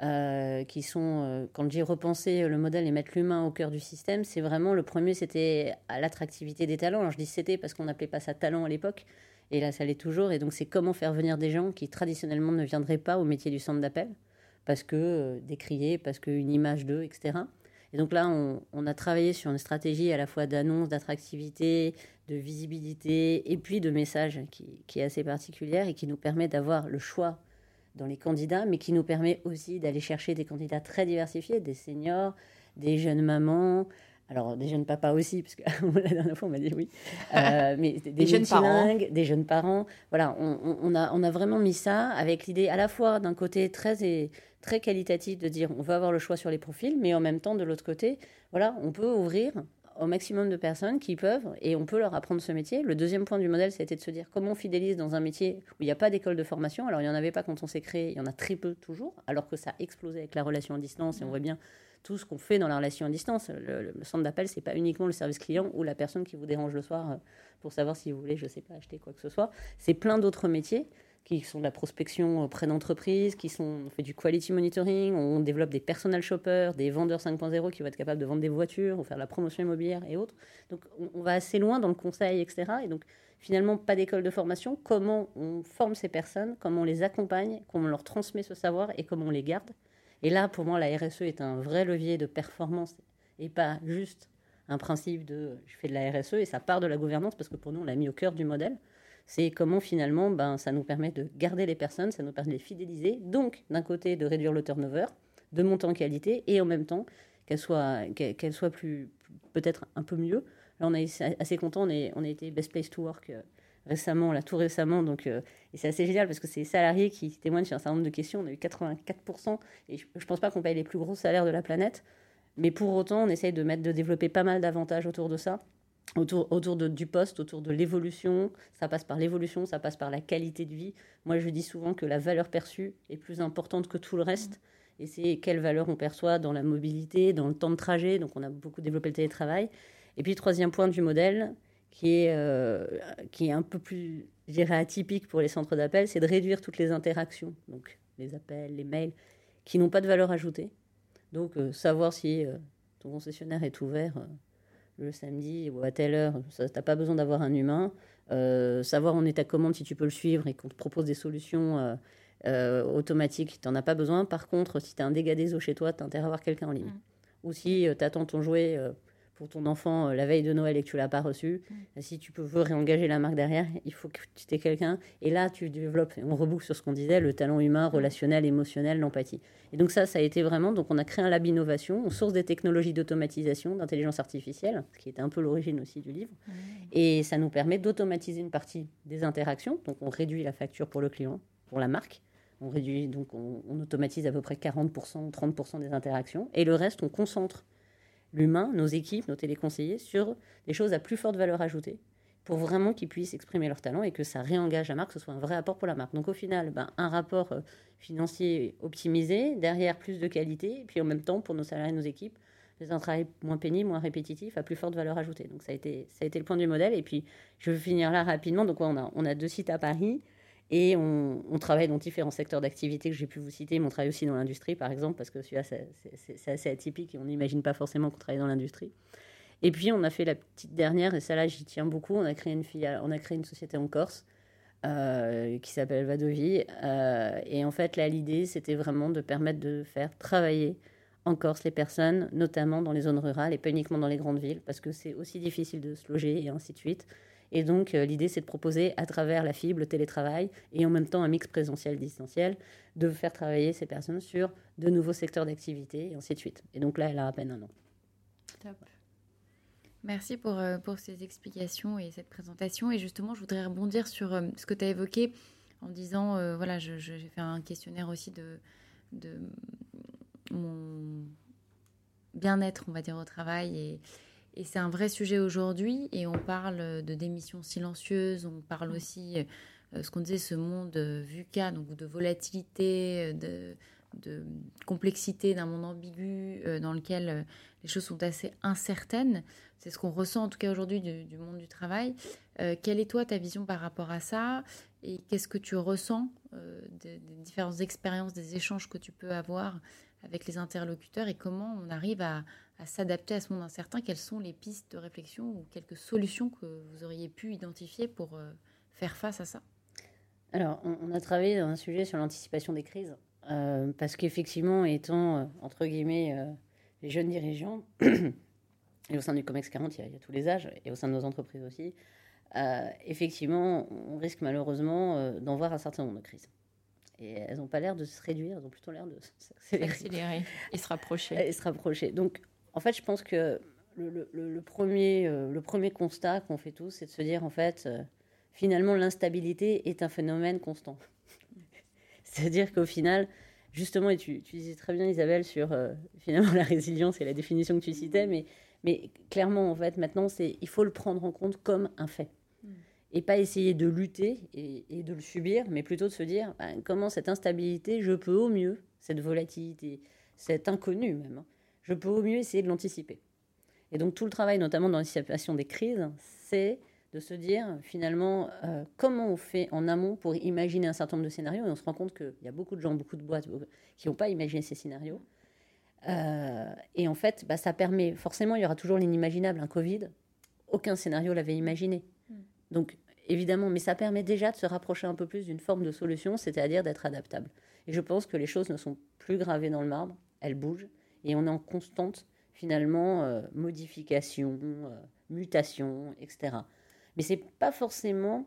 euh, qui sont, euh, quand j'ai repensé le modèle et mettre l'humain au cœur du système, c'est vraiment le premier, c'était l'attractivité des talents. Alors je dis c'était parce qu'on n'appelait pas ça talent à l'époque, et là ça l'est toujours. Et donc c'est comment faire venir des gens qui traditionnellement ne viendraient pas au métier du centre d'appel, parce que euh, décriés, parce qu'une image d'eux, etc. Et donc là, on, a travaillé sur une stratégie à la fois d'annonce, d'attractivité, de visibilité et puis de message qui, est assez particulière et qui nous permet d'avoir le choix dans les candidats, mais qui nous permet aussi d'aller chercher des candidats très diversifiés, des seniors, des jeunes mamans, alors des jeunes papas aussi, parce que la dernière fois on m'a dit oui,
euh, mais des, jeunes parents,
des jeunes parents. Voilà, on, a, on a vraiment mis ça avec l'idée à la fois d'un côté très et très qualitatif de dire on va avoir le choix sur les profils, mais en même temps, de l'autre côté, voilà, on peut ouvrir au maximum de personnes qui peuvent et on peut leur apprendre ce métier. Le deuxième point du modèle, c'était de se dire comment on fidélise dans un métier où il n'y a pas d'école de formation. Alors, il n'y en avait pas quand on s'est créé, il y en a très peu toujours, alors que ça a explosé avec la relation à distance et on voit bien tout ce qu'on fait dans la relation à distance. Le, centre d'appel, c'est pas uniquement le service client ou la personne qui vous dérange le soir euh, pour savoir si vous voulez, je sais pas, acheter quoi que ce soit. C'est plein d'autres métiers qui sont de la prospection auprès d'entreprises, qui sont on fait du quality monitoring, on développe des personal shoppers, des vendeurs 5.0 qui vont être capables de vendre des voitures ou faire de la promotion immobilière et autres. Donc on, va assez loin dans le conseil, etc. Et donc finalement pas d'école de formation. Comment on forme ces personnes, comment on les accompagne, comment on leur transmet ce savoir et comment on les garde. Et là, pour moi, la RSE est un vrai levier de performance et pas juste un principe de je fais de la RSE et ça part de la gouvernance parce que pour nous, on l'a mis au cœur du modèle c'est comment finalement ben, ça nous permet de garder les personnes, ça nous permet de les fidéliser, donc d'un côté de réduire le turnover, de monter en qualité et en même temps qu'elle soit, qu'elle soit plus, peut-être un peu mieux. Là, on est assez content, on, est, on a été Best Place to Work euh, récemment, là, tout récemment, donc, euh, et c'est assez génial parce que c'est les salariés qui témoignent sur un certain nombre de questions, on a eu 84%, et je ne pense pas qu'on paye les plus gros salaires de la planète, mais pour autant, on essaye de, mettre, de développer pas mal d'avantages autour de ça autour, autour de, du poste, autour de l'évolution. Ça passe par l'évolution, ça passe par la qualité de vie. Moi, je dis souvent que la valeur perçue est plus importante que tout le reste. Et c'est quelle valeur on perçoit dans la mobilité, dans le temps de trajet. Donc, on a beaucoup développé le télétravail. Et puis, troisième point du modèle, qui est, euh, qui est un peu plus je dirais, atypique pour les centres d'appel, c'est de réduire toutes les interactions, donc les appels, les mails, qui n'ont pas de valeur ajoutée. Donc, euh, savoir si euh, ton concessionnaire est ouvert le samedi ou à telle heure, tu n'as pas besoin d'avoir un humain. savoir en état commande si tu peux le suivre et qu'on te propose des solutions automatiques, tu n'en as pas besoin. Par contre, si tu as un dégât des eaux chez toi, tu as intérêt à avoir quelqu'un en ligne. Mmh. Ou si tu attends ton jouet pour ton enfant euh, la veille de Noël et que tu l'as pas reçu, mm. si tu peux, veux réengager la marque derrière, il faut que tu aies quelqu'un. Et là, tu développes, on reboucle sur ce qu'on disait, le talent humain, mm. relationnel, émotionnel, l'empathie. Et donc ça, ça a été vraiment, donc on a créé un lab innovation, on source des technologies d'automatisation, d'intelligence artificielle, ce qui était un peu l'origine aussi du livre. Mm. Et ça nous permet d'automatiser une partie des interactions, donc on réduit la facture pour le client, pour la marque. On réduit, donc on, on automatise à peu près 40%, 30% des interactions. Et le reste, on concentre l'humain, nos équipes, nos téléconseillers, sur des choses à plus forte valeur ajoutée pour vraiment qu'ils puissent exprimer leur talent et que ça réengage la marque, que ce soit un vrai apport pour la marque. Donc au final, ben, un rapport euh, financier optimisé, derrière plus de qualité, et puis en même temps, pour nos salariés et nos équipes, un travail moins pénible, moins répétitif, à plus forte valeur ajoutée. Donc ça a été, ça a été le point du modèle. Et puis je vais finir là rapidement. Donc on, a, on a deux sites à Paris. Et on, travaille dans différents secteurs d'activité que j'ai pu vous citer, mais on travaille aussi dans l'industrie, par exemple, parce que celui-là, c'est assez atypique et on n'imagine pas forcément qu'on travaille dans l'industrie. Et puis, on a fait la petite dernière, et celle-là, j'y tiens beaucoup. On a créé une, filiale, on a créé une société en Corse euh, qui s'appelle Vadovi. Euh, et en fait, là, l'idée, c'était vraiment de permettre de faire travailler en Corse les personnes, notamment dans les zones rurales et pas uniquement dans les grandes villes, parce que c'est aussi difficile de se loger et ainsi de suite. Et donc, euh, l'idée, c'est de proposer à travers la fibre, le télétravail et en même temps un mix présentiel-distanciel, de faire travailler ces personnes sur de nouveaux secteurs d'activité et ainsi de suite. Et donc là, elle a à peine un an.
Merci pour, euh, pour ces explications et cette présentation. Et justement, je voudrais rebondir sur euh, ce que tu as évoqué en disant, voilà, j'ai fait un questionnaire aussi de, de mon bien-être, on va dire, au travail et, et c'est un vrai sujet aujourd'hui. Et on parle de démissions silencieuses, on parle mm. aussi, euh, ce qu'on disait, ce monde euh, VUCA, donc de volatilité, de, de complexité d'un monde ambigu euh, dans lequel les choses sont assez incertaines. C'est ce qu'on ressent en tout cas aujourd'hui du, monde du travail. quelle est toi ta vision par rapport à ça Et qu'est-ce que tu ressens des, des différentes expériences, des échanges que tu peux avoir avec les interlocuteurs et comment on arrive à, s'adapter à ce monde incertain Quelles sont les pistes de réflexion ou quelques solutions que vous auriez pu identifier pour euh, faire face à ça?
Alors, on, a travaillé dans un sujet sur l'anticipation des crises, euh, parce qu'effectivement, étant, euh, entre guillemets, les jeunes dirigeants, et au sein du COMEX 40, il y, a, tous les âges, et au sein de nos entreprises aussi, effectivement, on risque malheureusement d'en voir un certain nombre de crises. Et elles n'ont pas l'air de se réduire, elles ont plutôt l'air de
s'accélérer. et se rapprocher.
Et se rapprocher. Donc, en fait, je pense que le, le, premier, euh, le premier constat qu'on fait tous, c'est de se dire, en fait, euh, finalement, l'instabilité est un phénomène constant. C'est-à-dire qu'au final, justement, et tu, tu, disais très bien, Isabelle, sur euh, finalement la résilience et la définition que tu citais, mais, mais clairement, en fait, maintenant, c'est il faut le prendre en compte comme un fait et pas essayer de lutter et, de le subir, mais plutôt de se dire ben, comment cette instabilité, je peux au mieux, cette volatilité, cet inconnu même, hein, je peux au mieux essayer de l'anticiper. Et donc tout le travail, notamment dans l'anticipation des crises, c'est de se dire finalement euh, comment on fait en amont pour imaginer un certain nombre de scénarios. Et on se rend compte qu'il y a beaucoup de gens, beaucoup de boîtes qui n'ont pas imaginé ces scénarios. Euh, et en fait, bah, ça permet, forcément, il y aura toujours l'inimaginable, un Covid. Aucun scénario l'avait imaginé. Hmm. Donc évidemment, mais ça permet déjà de se rapprocher un peu plus d'une forme de solution, c'est-à-dire d'être adaptable. Et je pense que les choses ne sont plus gravées dans le marbre, elles bougent, et on est en constante, finalement, euh, modification, euh, mutation, etc. Mais c'est pas forcément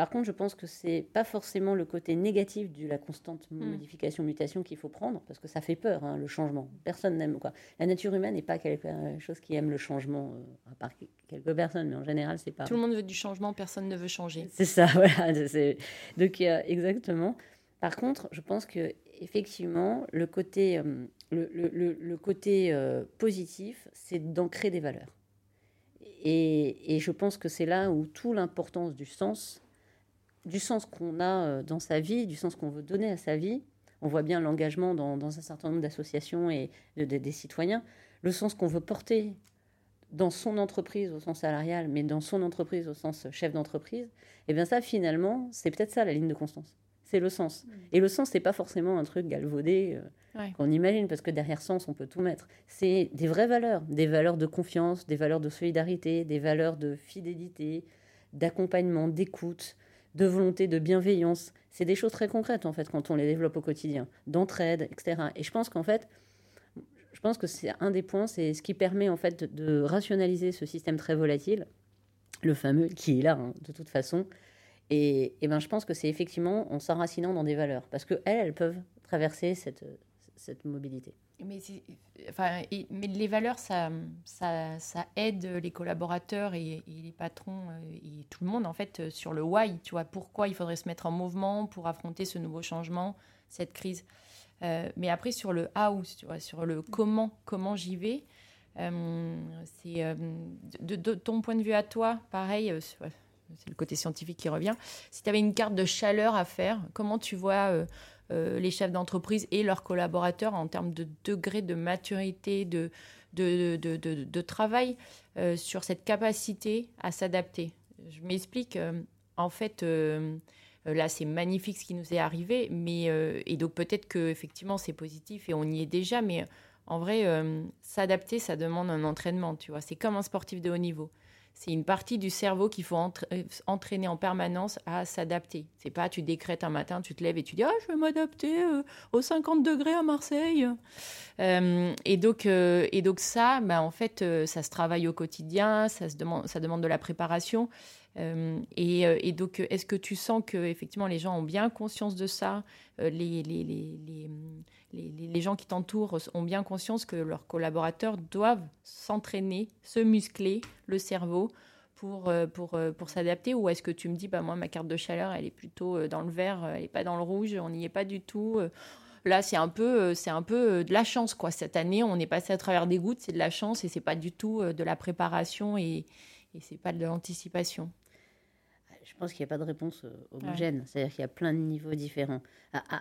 par contre, je pense que c'est pas forcément le côté négatif de la constante hmm. modification, mutation qu'il faut prendre, parce que ça fait peur, hein, le changement. Personne n'aime quoi. La nature humaine n'est pas quelque chose qui aime le changement, euh, à part quelques personnes, mais en général, c'est pas.
Tout le monde veut du changement, personne ne veut changer.
C'est ça, voilà. Donc, exactement. Par contre, je pense que effectivement, le côté, euh, le, côté euh, positif, c'est d'ancrer des valeurs. Et, et, je pense que c'est là où toute l'importance du sens du sens qu'on a euh, dans sa vie, du sens qu'on veut donner à sa vie. On voit bien l'engagement dans, un certain nombre d'associations et des citoyens, le sens qu'on veut porter dans son entreprise au sens salarial, mais dans son entreprise au sens chef d'entreprise, et eh bien ça, finalement, c'est peut-être ça la ligne de constance. C'est le sens. Et le sens, c'est pas forcément un truc galvaudé euh, qu'on imagine, parce que derrière sens, on peut tout mettre. C'est des vraies valeurs, des valeurs de confiance, des valeurs de solidarité, des valeurs de fidélité, d'accompagnement, d'écoute, de volonté, de bienveillance. C'est des choses très concrètes, en fait, quand on les développe au quotidien, d'entraide, etc. Et je pense qu'en fait, je pense que c'est un des points, c'est ce qui permet en fait de, rationaliser ce système très volatile, le fameux qui est là hein, de toute façon. Et, ben, je pense que c'est effectivement en s'enracinant dans des valeurs, parce qu'elles, elles peuvent traverser cette, cette mobilité.
Mais, enfin, mais les valeurs, ça, ça, ça, aide les collaborateurs et, les patrons euh, et tout le monde, en fait, sur le why. Tu vois, pourquoi il faudrait se mettre en mouvement pour affronter ce nouveau changement, cette crise. Euh, mais après, sur le how, tu vois, sur le comment, comment j'y vais, euh, c'est euh, de, ton point de vue à toi, pareil, c'est le côté scientifique qui revient. Si tu avais une carte de chaleur à faire, comment tu vois les chefs d'entreprise et leurs collaborateurs en termes de degré de maturité, de, de, de, de travail sur cette capacité à s'adapter? Je m'explique. en fait, euh, là, c'est magnifique ce qui nous est arrivé, mais euh, et donc peut-être que effectivement c'est positif et on y est déjà, mais en vrai, euh, s'adapter, ça demande un entraînement, tu vois. C'est comme un sportif de haut niveau. C'est une partie du cerveau qu'il faut entraîner en permanence à s'adapter. C'est pas tu décrètes un matin, tu te lèves et tu dis ah je vais m'adapter aux 50 degrés à Marseille. et donc et donc ça, bah, en fait, ça se travaille au quotidien, ça demande de la préparation. Euh, euh, et, donc, est-ce que tu sens que effectivement les gens ont bien conscience de ça euh, les, les, les, les, gens qui t'entourent ont bien conscience que leurs collaborateurs doivent s'entraîner, se muscler le cerveau pour, pour, pour s'adapter? Ou est-ce que tu me dis, bah, moi, ma carte de chaleur, elle est plutôt dans le vert, elle n'est pas dans le rouge, on n'y est pas du tout Là, c'est un peu, c'est un peu de la chance, quoi. Cette année, on est passé à travers des gouttes, c'est de la chance et c'est pas du tout de la préparation et, et c'est pas de l'anticipation
je pense qu'il n'y a pas de réponse euh, homogène. C'est-à-dire qu'il y a plein de niveaux différents.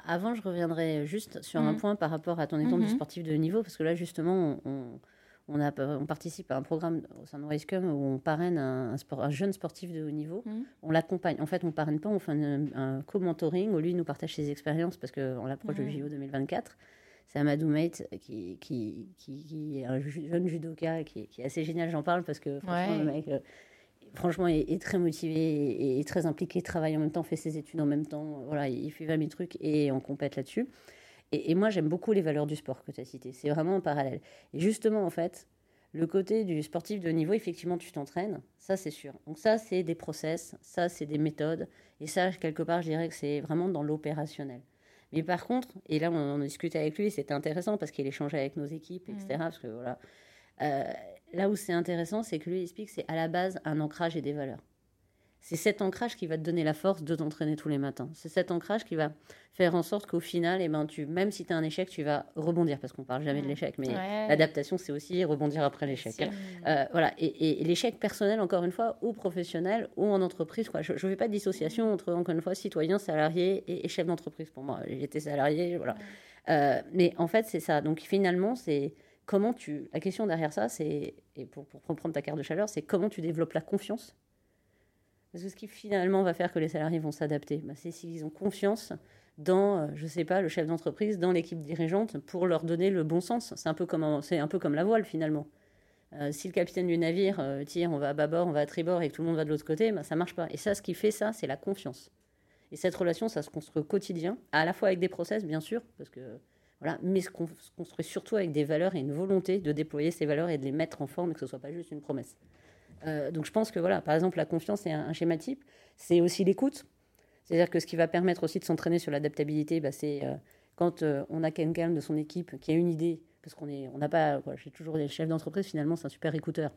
avant, je reviendrai juste sur un mhm. point par rapport à ton exemple du mhm. sportif de haut niveau, parce que là, justement, on, on, a, on participe à un programme au sein de Wisecom où on parraine un, sport, un, jeune sportif de haut niveau. Mhm. On l'accompagne. En fait, on ne parraine pas, on fait un, co-mentoring où lui nous partage ses expériences parce qu'on l'approche de JO 2024 c'est Amadou Mate qui, qui, qui, est un jeune judoka qui, qui est assez génial. J'en parle parce que franchement, le mec, euh, franchement, est, très motivé et, très impliqué, travaille en même temps, fait ses études en même temps. Voilà, il fait 20 000 trucs et on compète là-dessus. Et, moi, j'aime beaucoup les valeurs du sport que tu as citées. C'est vraiment en parallèle. Et justement, en fait, le côté du sportif de niveau, effectivement, tu t'entraînes, ça c'est sûr. Donc ça, c'est des process, ça c'est des méthodes. Et ça, quelque part, je dirais que c'est vraiment dans l'opérationnel. Mais par contre, et là on en discutait avec lui, c'était intéressant parce qu'il échangeait avec nos équipes, etc. Mmh. Parce que voilà, euh, là où c'est intéressant, c'est que lui explique que c'est à la base un ancrage et des valeurs. C'est cet ancrage qui va te donner la force de t'entraîner tous les matins. C'est cet ancrage qui va faire en sorte qu'au final, eh ben, tu, même si tu as un échec, tu vas rebondir. Parce qu'on parle jamais de l'échec, mais l'adaptation, c'est aussi rebondir après l'échec. Hein. Euh, voilà. Et, l'échec personnel, encore une fois, ou professionnel, ou en entreprise. Quoi. Je ne fais pas de dissociation entre, encore une fois, citoyen, salarié et, chef d'entreprise. Pour moi, j'étais salarié. Voilà. Euh, mais en fait, c'est ça. Donc finalement, c'est comment tu. La question derrière ça, c'est, et pour, pour reprendre ta carte de chaleur, c'est comment tu développes la confiance? Parce que ce qui finalement va faire que les salariés vont s'adapter, bah, c'est s'ils ont confiance dans, euh, je sais pas, le chef d'entreprise, dans l'équipe dirigeante, pour leur donner le bon sens. C'est un peu comme, un peu comme la voile finalement. Euh, si le capitaine du navire euh, tire, on va à bâbord, on va à tribord et que tout le monde va de l'autre côté, bah, ça marche pas. Et ça, ce qui fait ça, c'est la confiance. Et cette relation, ça se construit au quotidien, à la fois avec des process, bien sûr, parce que voilà, mais se, construit surtout avec des valeurs et une volonté de déployer ces valeurs et de les mettre en forme que ce ne soit pas juste une promesse. Euh, donc je pense que voilà, par exemple, la confiance est un, schéma type. C'est aussi l'écoute. C'est-à-dire que ce qui va permettre aussi de s'entraîner sur l'adaptabilité, bah, c'est euh, quand euh, on a quelqu'un de son équipe qui a une idée, parce qu'on est, on n'a pas, j'ai toujours des chefs d'entreprise, finalement, c'est un super écouteur.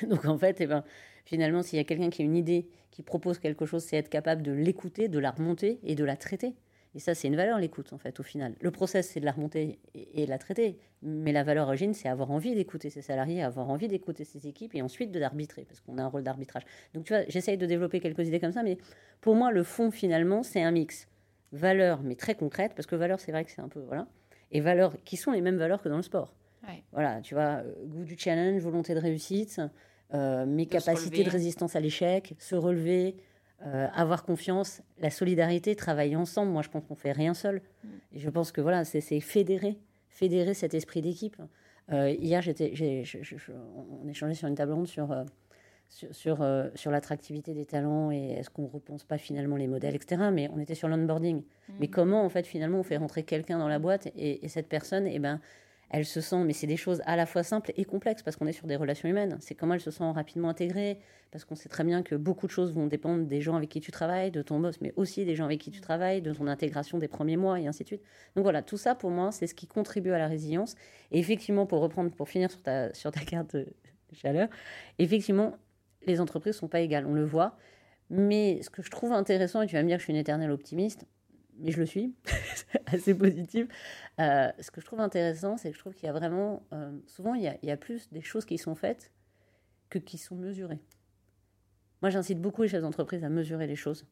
Donc en fait, eh ben, finalement, s'il y a quelqu'un qui a une idée, qui propose quelque chose, c'est être capable de l'écouter, de la remonter et de la traiter. Et ça, c'est une valeur, l'écoute, en fait, au final. Le process, c'est de la remonter et, de la traiter. Mais la valeur origine, c'est avoir envie d'écouter ses salariés, avoir envie d'écouter ses équipes et ensuite de l'arbitrer, parce qu'on a un rôle d'arbitrage. Donc, tu vois, j'essaye de développer quelques idées comme ça, mais pour moi, le fond, finalement, c'est un mix. Valeurs, mais très concrètes, parce que valeurs, c'est vrai que c'est un peu. Voilà. Et valeurs qui sont les mêmes valeurs que dans le sport. Voilà, tu vois, goût du challenge, volonté de réussite, mes capacités de résistance à l'échec, se relever, avoir confiance, la solidarité, travailler ensemble. Moi, je pense qu'on fait rien seul. Mm. Et je pense que voilà, c'est fédérer, fédérer cet esprit d'équipe. hier, j'étais, on échangeait sur une table ronde sur sur, euh, sur, l'attractivité des talents et est-ce qu'on ne repense pas finalement les modèles, etc. Mais on était sur l'onboarding. Mmh. Mais comment, en fait, finalement, on fait rentrer quelqu'un dans la boîte et, cette personne, eh ben, elle se sent, mais c'est des choses à la fois simples et complexes parce qu'on est sur des relations humaines. C'est comment elle se sent rapidement intégrée, parce qu'on sait très bien que beaucoup de choses vont dépendre des gens avec qui tu travailles, de ton boss, mais aussi des gens avec qui tu travailles, de ton intégration des premiers mois et ainsi de suite. Donc voilà, tout ça pour moi, c'est ce qui contribue à la résilience. Et effectivement, pour reprendre, pour finir sur ta, sur ta carte de chaleur, effectivement, les entreprises sont pas égales, on le voit. Mais ce que je trouve intéressant, et tu vas me dire que je suis une éternelle optimiste, mais je le suis, assez positive. Euh, ce que je trouve intéressant, c'est que je trouve qu'il y a vraiment, euh, souvent, il y a, plus des choses qui sont faites que qui sont mesurées. Moi, j'incite beaucoup les chefs d'entreprise à mesurer les choses.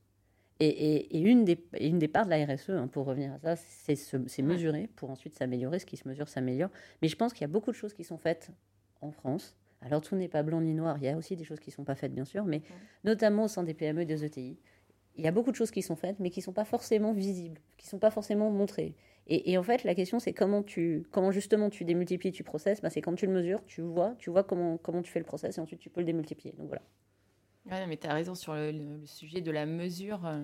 Et, une, des, une des parts de la RSE, hein, pour revenir à ça, c'est mesurer pour ensuite s'améliorer. Ce qui se mesure s'améliore. Mais je pense qu'il y a beaucoup de choses qui sont faites en France alors tout n'est pas blanc ni noir, il y a aussi des choses qui ne sont pas faites bien sûr, mais notamment au sein des PME et des ETI. Il y a beaucoup de choses qui sont faites, mais qui ne sont pas forcément visibles, qui ne sont pas forcément montrées. Et, en fait, la question, c'est comment, tu, comment justement tu démultiplies, tu processes. Bah, c'est quand tu le mesures, tu vois, tu vois comment, comment tu fais le process et ensuite tu peux le démultiplier. Donc voilà.
Mais tu as raison sur le, sujet de la mesure. Euh,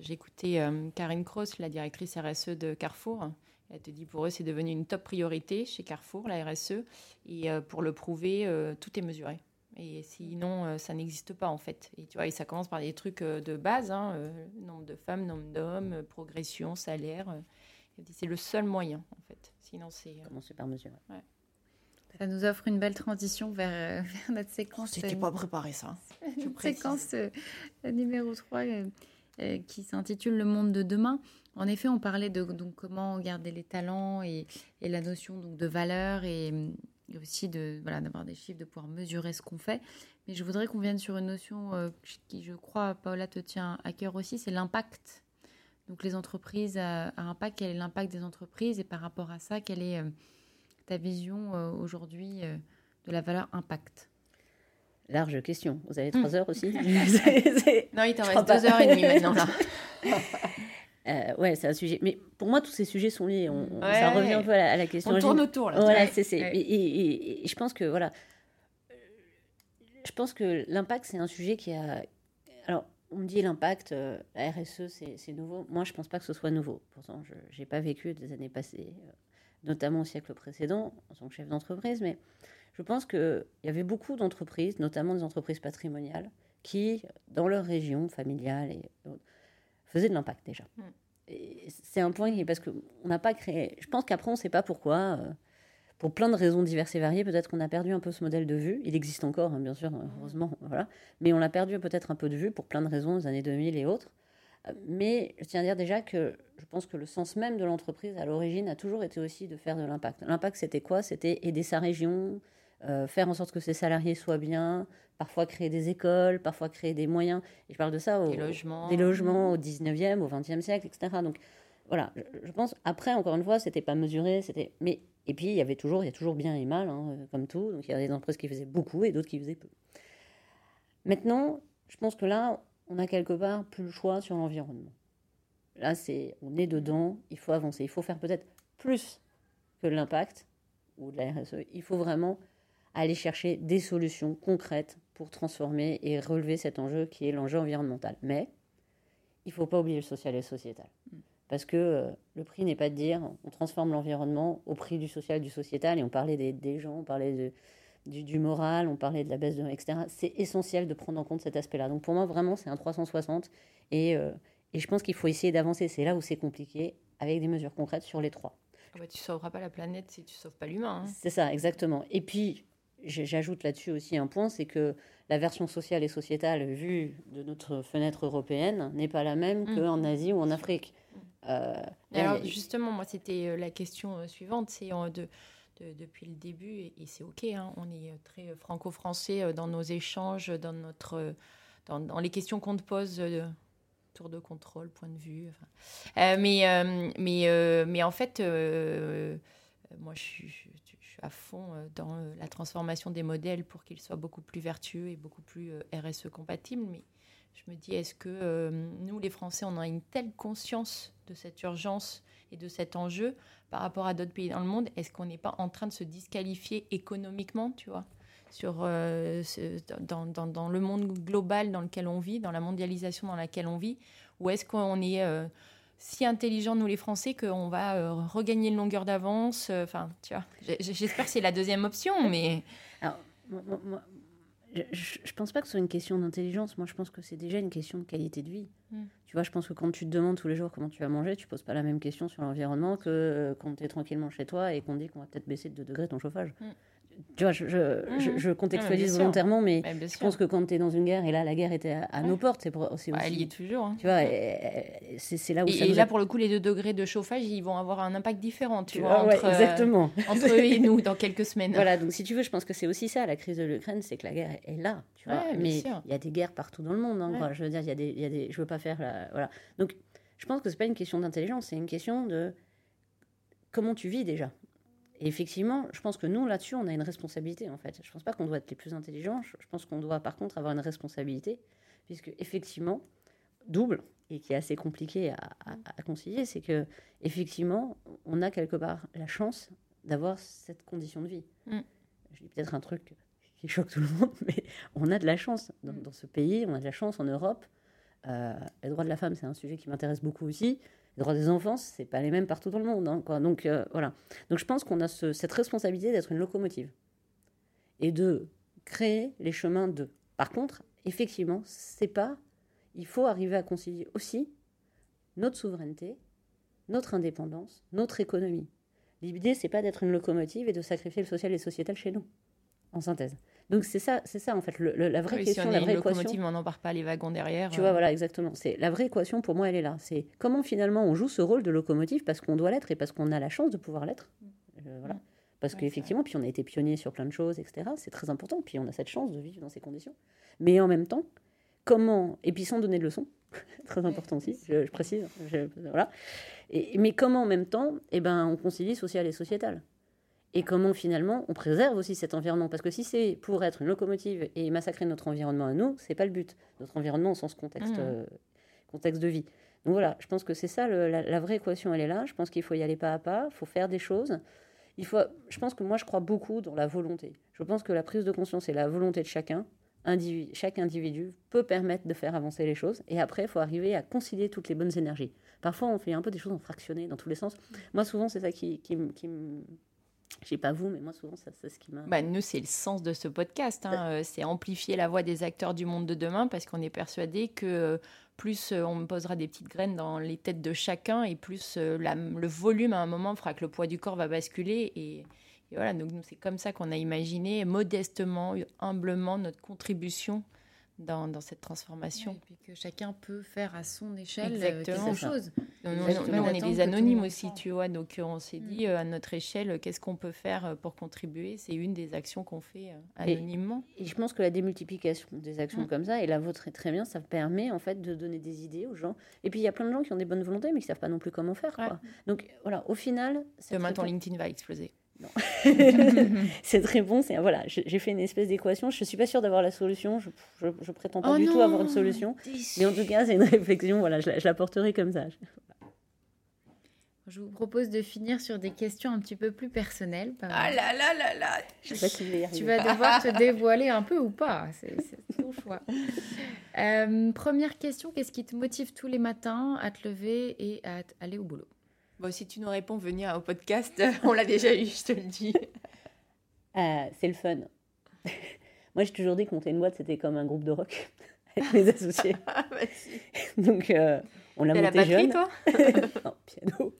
J'écoutais euh, Karine Cross, la directrice RSE de Carrefour, elle te dit pour eux, c'est devenu une top priorité chez Carrefour, la RSE. Et euh, pour le prouver, euh, tout est mesuré. Et sinon, euh, ça n'existe pas en fait. Et tu vois, et ça commence par des trucs de base, hein, nombre de femmes, nombre d'hommes, progression, salaire. c'est le seul moyen en fait. Sinon, c'est.
Commencer par mesurer.
Ça nous offre une belle transition vers, notre séquence.
C'était pas préparé ça.
séquence numéro 3 qui s'intitule Le monde de demain. En effet, on parlait de donc, comment garder les talents et, la notion donc, de valeur et, aussi de voilà d'avoir des chiffres, de pouvoir mesurer ce qu'on fait. Mais je voudrais qu'on vienne sur une notion euh, qui, je crois, Paola te tient à cœur aussi, c'est l'impact. Donc les entreprises à, impact, quel est l'impact des entreprises? Et par rapport à ça, quelle est euh, ta vision euh, aujourd'hui de la valeur impact?
Large question. Vous avez trois hmm. heures aussi?
Non, il t'en reste deux heures et demie maintenant là.
Euh, ouais, c'est un sujet. Mais pour moi, tous ces sujets sont liés. On, ça revient un peu à la, question.
On tourne autour. Là,
voilà, c'est. Et, je pense que voilà, je pense que l'impact c'est un sujet qui a. Alors, on me dit l'impact, euh, la RSE, c'est nouveau. Moi, je pense pas que ce soit nouveau. Pourtant, je n'ai pas vécu des années passées, euh, notamment au siècle précédent, en tant que chef d'entreprise, mais je pense qu'il y avait beaucoup d'entreprises, notamment des entreprises patrimoniales, qui, dans leur région familiale et autres, faisait de l'impact déjà. Mm. C'est un point parce qu'on n'a pas créé. Je pense qu'après, on ne sait pas pourquoi. Euh, pour plein de raisons diverses et variées, peut-être qu'on a perdu un peu ce modèle de vue. Il existe encore, hein, bien sûr, mm. heureusement, voilà. Mais on l'a perdu peut-être un peu de vue pour plein de raisons, les années 2000 et autres. Euh, mais je tiens à dire déjà que je pense que le sens même de l'entreprise à l'origine a toujours été aussi de faire de l'impact. L'impact, c'était quoi? C'était aider sa région, euh, faire en sorte que ses salariés soient bien, parfois créer des écoles, parfois créer des moyens. Et je parle de ça au,
des logements,
des logements au 19e, au 20e siècle, etc. Donc voilà, je, pense, après, encore une fois, c'était pas mesuré, c'était. Mais, et puis, il y avait toujours, il y a toujours bien et mal, hein, comme tout. Donc il y a des entreprises qui faisaient beaucoup et d'autres qui faisaient peu. Maintenant, je pense que là, on a quelque part plus le choix sur l'environnement. Là, c'est, on est dedans, il faut avancer. Il faut faire peut-être plus que l'impact ou de la RSE. Il faut vraiment aller chercher des solutions concrètes pour transformer et relever cet enjeu qui est l'enjeu environnemental. Mais il ne faut pas oublier le social et le sociétal. Mm. Parce que euh, le prix n'est pas de dire on transforme l'environnement au prix du social, du sociétal, et on parlait des, gens, on parlait de, du, moral, on parlait de la baisse de... etc. C'est essentiel de prendre en compte cet aspect-là. Donc pour moi, vraiment, c'est un 360, et, euh, et je pense qu'il faut essayer d'avancer. C'est là où c'est compliqué, avec des mesures concrètes sur les trois.
Ah bah, tu ne sauveras pas la planète si tu ne sauves pas l'humain. Hein.
C'est ça, exactement. Et puis, J'ajoute là-dessus aussi un point, c'est que la version sociale et sociétale vue de notre fenêtre européenne n'est pas la même mmh. qu'en Asie ou en Afrique.
Mmh. Euh, alors justement, moi, c'était euh, la question euh, suivante, c'est de, depuis le début, et, c'est OK, hein, on est très franco-français dans nos échanges, dans, notre, dans, les questions qu'on te pose tour de contrôle, point de vue. mais, mais, mais en fait moi, je suis, je, je suis, à fond dans la transformation des modèles pour qu'ils soient beaucoup plus vertueux et beaucoup plus RSE compatibles. Mais je me dis, est-ce que nous, les Français, on a une telle conscience de cette urgence et de cet enjeu par rapport à d'autres pays dans le monde Est-ce qu'on n'est pas en train de se disqualifier économiquement, tu vois sur, dans, le monde global dans lequel on vit, dans la mondialisation dans laquelle on vit, ou est-ce qu'on est si intelligents, nous les Français, qu'on va euh, regagner une longueur d'avance. Euh, enfin, tu vois, j'espère que c'est la deuxième option, mais.
Alors, moi, je, ne pense pas que ce soit une question d'intelligence. Moi, je pense que c'est déjà une question de qualité de vie. Hmm. Tu vois, je pense que quand tu te demandes tous les jours comment tu vas manger, tu poses pas la même question sur l'environnement que euh, quand tu es tranquillement chez toi et qu'on dit qu'on va peut-être baisser de 2 degrés ton chauffage. Hmm tu vois, je, je, mhm. contextualise volontairement, mais je pense que quand tu es dans une guerre, et là, la guerre était à, nos portes, c'est aussi.
elle y est toujours. Hein.
Tu vois, c'est là où.
Et, là, pour le coup, les deux degrés de chauffage, ils vont avoir un impact différent, tu vois, entre,
euh,
entre eux et nous dans quelques semaines.
Voilà, donc si tu veux, je pense que c'est aussi ça, la crise de l'Ukraine, c'est que la guerre est là, tu vois. mais il y a des guerres partout dans le monde, hein, Je veux dire, il y, a des, y a des. Je veux pas faire la. Voilà. Donc, je pense que c'est pas une question d'intelligence, c'est une question de comment tu vis déjà. Et effectivement, je pense que nous, là-dessus, on a une responsabilité, en fait. Je ne pense pas qu'on doit être les plus intelligents. Je pense qu'on doit, par contre, avoir une responsabilité, puisque, effectivement, double, et qui est assez compliqué à, concilier, c'est que, effectivement, on a quelque part la chance d'avoir cette condition de vie. Mm. Je dis peut-être un truc qui choque tout le monde, mais on a de la chance dans, ce pays, on a de la chance en Europe. Euh, les droits de la femme, c'est un sujet qui m'intéresse beaucoup aussi. Les droits des enfants, c'est pas les mêmes partout dans le monde. Hein. Donc euh, voilà. Donc je pense qu'on a cette responsabilité d'être une locomotive et de créer les chemins de. Par contre, effectivement, c'est pas. Il faut arriver à concilier aussi notre souveraineté, notre indépendance, notre économie. L'idée, c'est pas d'être une locomotive et de sacrifier le social et sociétal chez nous, en synthèse. Donc c'est ça, c'est ça en fait, la vraie question,
si on
la vraie
équation. on n'embarque pas les wagons derrière.
Tu vois, euh. voilà, exactement. C'est la vraie équation pour moi, elle est là. C'est comment finalement on joue ce rôle de locomotive parce qu'on doit l'être et parce qu'on a la chance de pouvoir l'être. Euh, voilà. Mm. Parce qu'effectivement, puis on a été pionnier sur plein de choses, etc. C'est très important. Puis on a cette chance de vivre dans ces conditions. Mais en même temps, comment et puis sans donner de leçons, très important aussi, je, précise. voilà. Et, mais comment en même temps, eh ben, on concilie social et sociétal et comment finalement on préserve aussi cet environnement. Parce que si c'est pour être une locomotive et massacrer notre environnement à nous, c'est pas le but. Notre environnement au sens contexte, mmh. euh, contexte de vie. Donc voilà, je pense que c'est ça la, vraie équation, elle est là. Je pense qu'il faut y aller pas à pas, il faut faire des choses. Il faut, je pense que moi je crois beaucoup dans la volonté. Je pense que la prise de conscience et la volonté de chacun. Individu, chaque individu peut permettre de faire avancer les choses. Et après, il faut arriver à concilier toutes les bonnes énergies. Parfois, on fait un peu des choses en fractionné dans tous les sens. Moi, souvent, c'est ça qui, qui, qui, je sais pas vous, mais moi souvent c'est ce qui m'a.
Bah, nous c'est le sens de ce podcast, hein. euh, c'est amplifier la voix des acteurs du monde de demain parce qu'on est persuadé que euh, plus euh, on posera des petites graines dans les têtes de chacun et plus le volume à un moment fera que le poids du corps va basculer et, et voilà donc c'est comme ça qu'on a imaginé modestement, humblement notre contribution dans, dans, cette transformation.
et puis que chacun peut faire à son échelle euh, quelque chose.
Nous, on est des anonymes aussi, tu vois. Donc, euh, on s'est dit, mm. euh, à notre échelle, qu'est-ce qu'on peut faire pour contribuer? C'est une des actions qu'on fait anonymement.
Et, je pense que la démultiplication des actions mm. comme ça, et la vôtre est très bien, ça permet en fait de donner des idées aux gens. Et puis, il y a plein de gens qui ont des bonnes volontés, mais qui ne savent pas non plus comment faire. Quoi. Donc, voilà, au final...
Demain, ton LinkedIn va exploser.
c'est très bon. C'est voilà, j'ai fait une espèce d'équation. Je suis pas sûre d'avoir la solution. Je, je, prétends pas oh du tout avoir une solution. Mais en tout cas, c'est une réflexion. Voilà, je, la porterai comme ça.
Je vous propose de finir sur des questions un petit peu plus personnelles.
Ah là là là là
Je sais pas si je
Tu vas devoir te dévoiler un peu ou pas. C'est ton choix. Euh, première question qu'est-ce qui te motive tous les matins à te lever et à aller au boulot?
Bon, si tu nous réponds, venir au podcast, on l'a déjà eu, je te le dis.
Euh, c'est le fun. Moi, j'ai toujours dit que monter une boîte, c'était comme un groupe de rock avec mes associés. Ah, bah, Donc, euh, on l'a monté la batterie, jeune.
toi
Non, piano.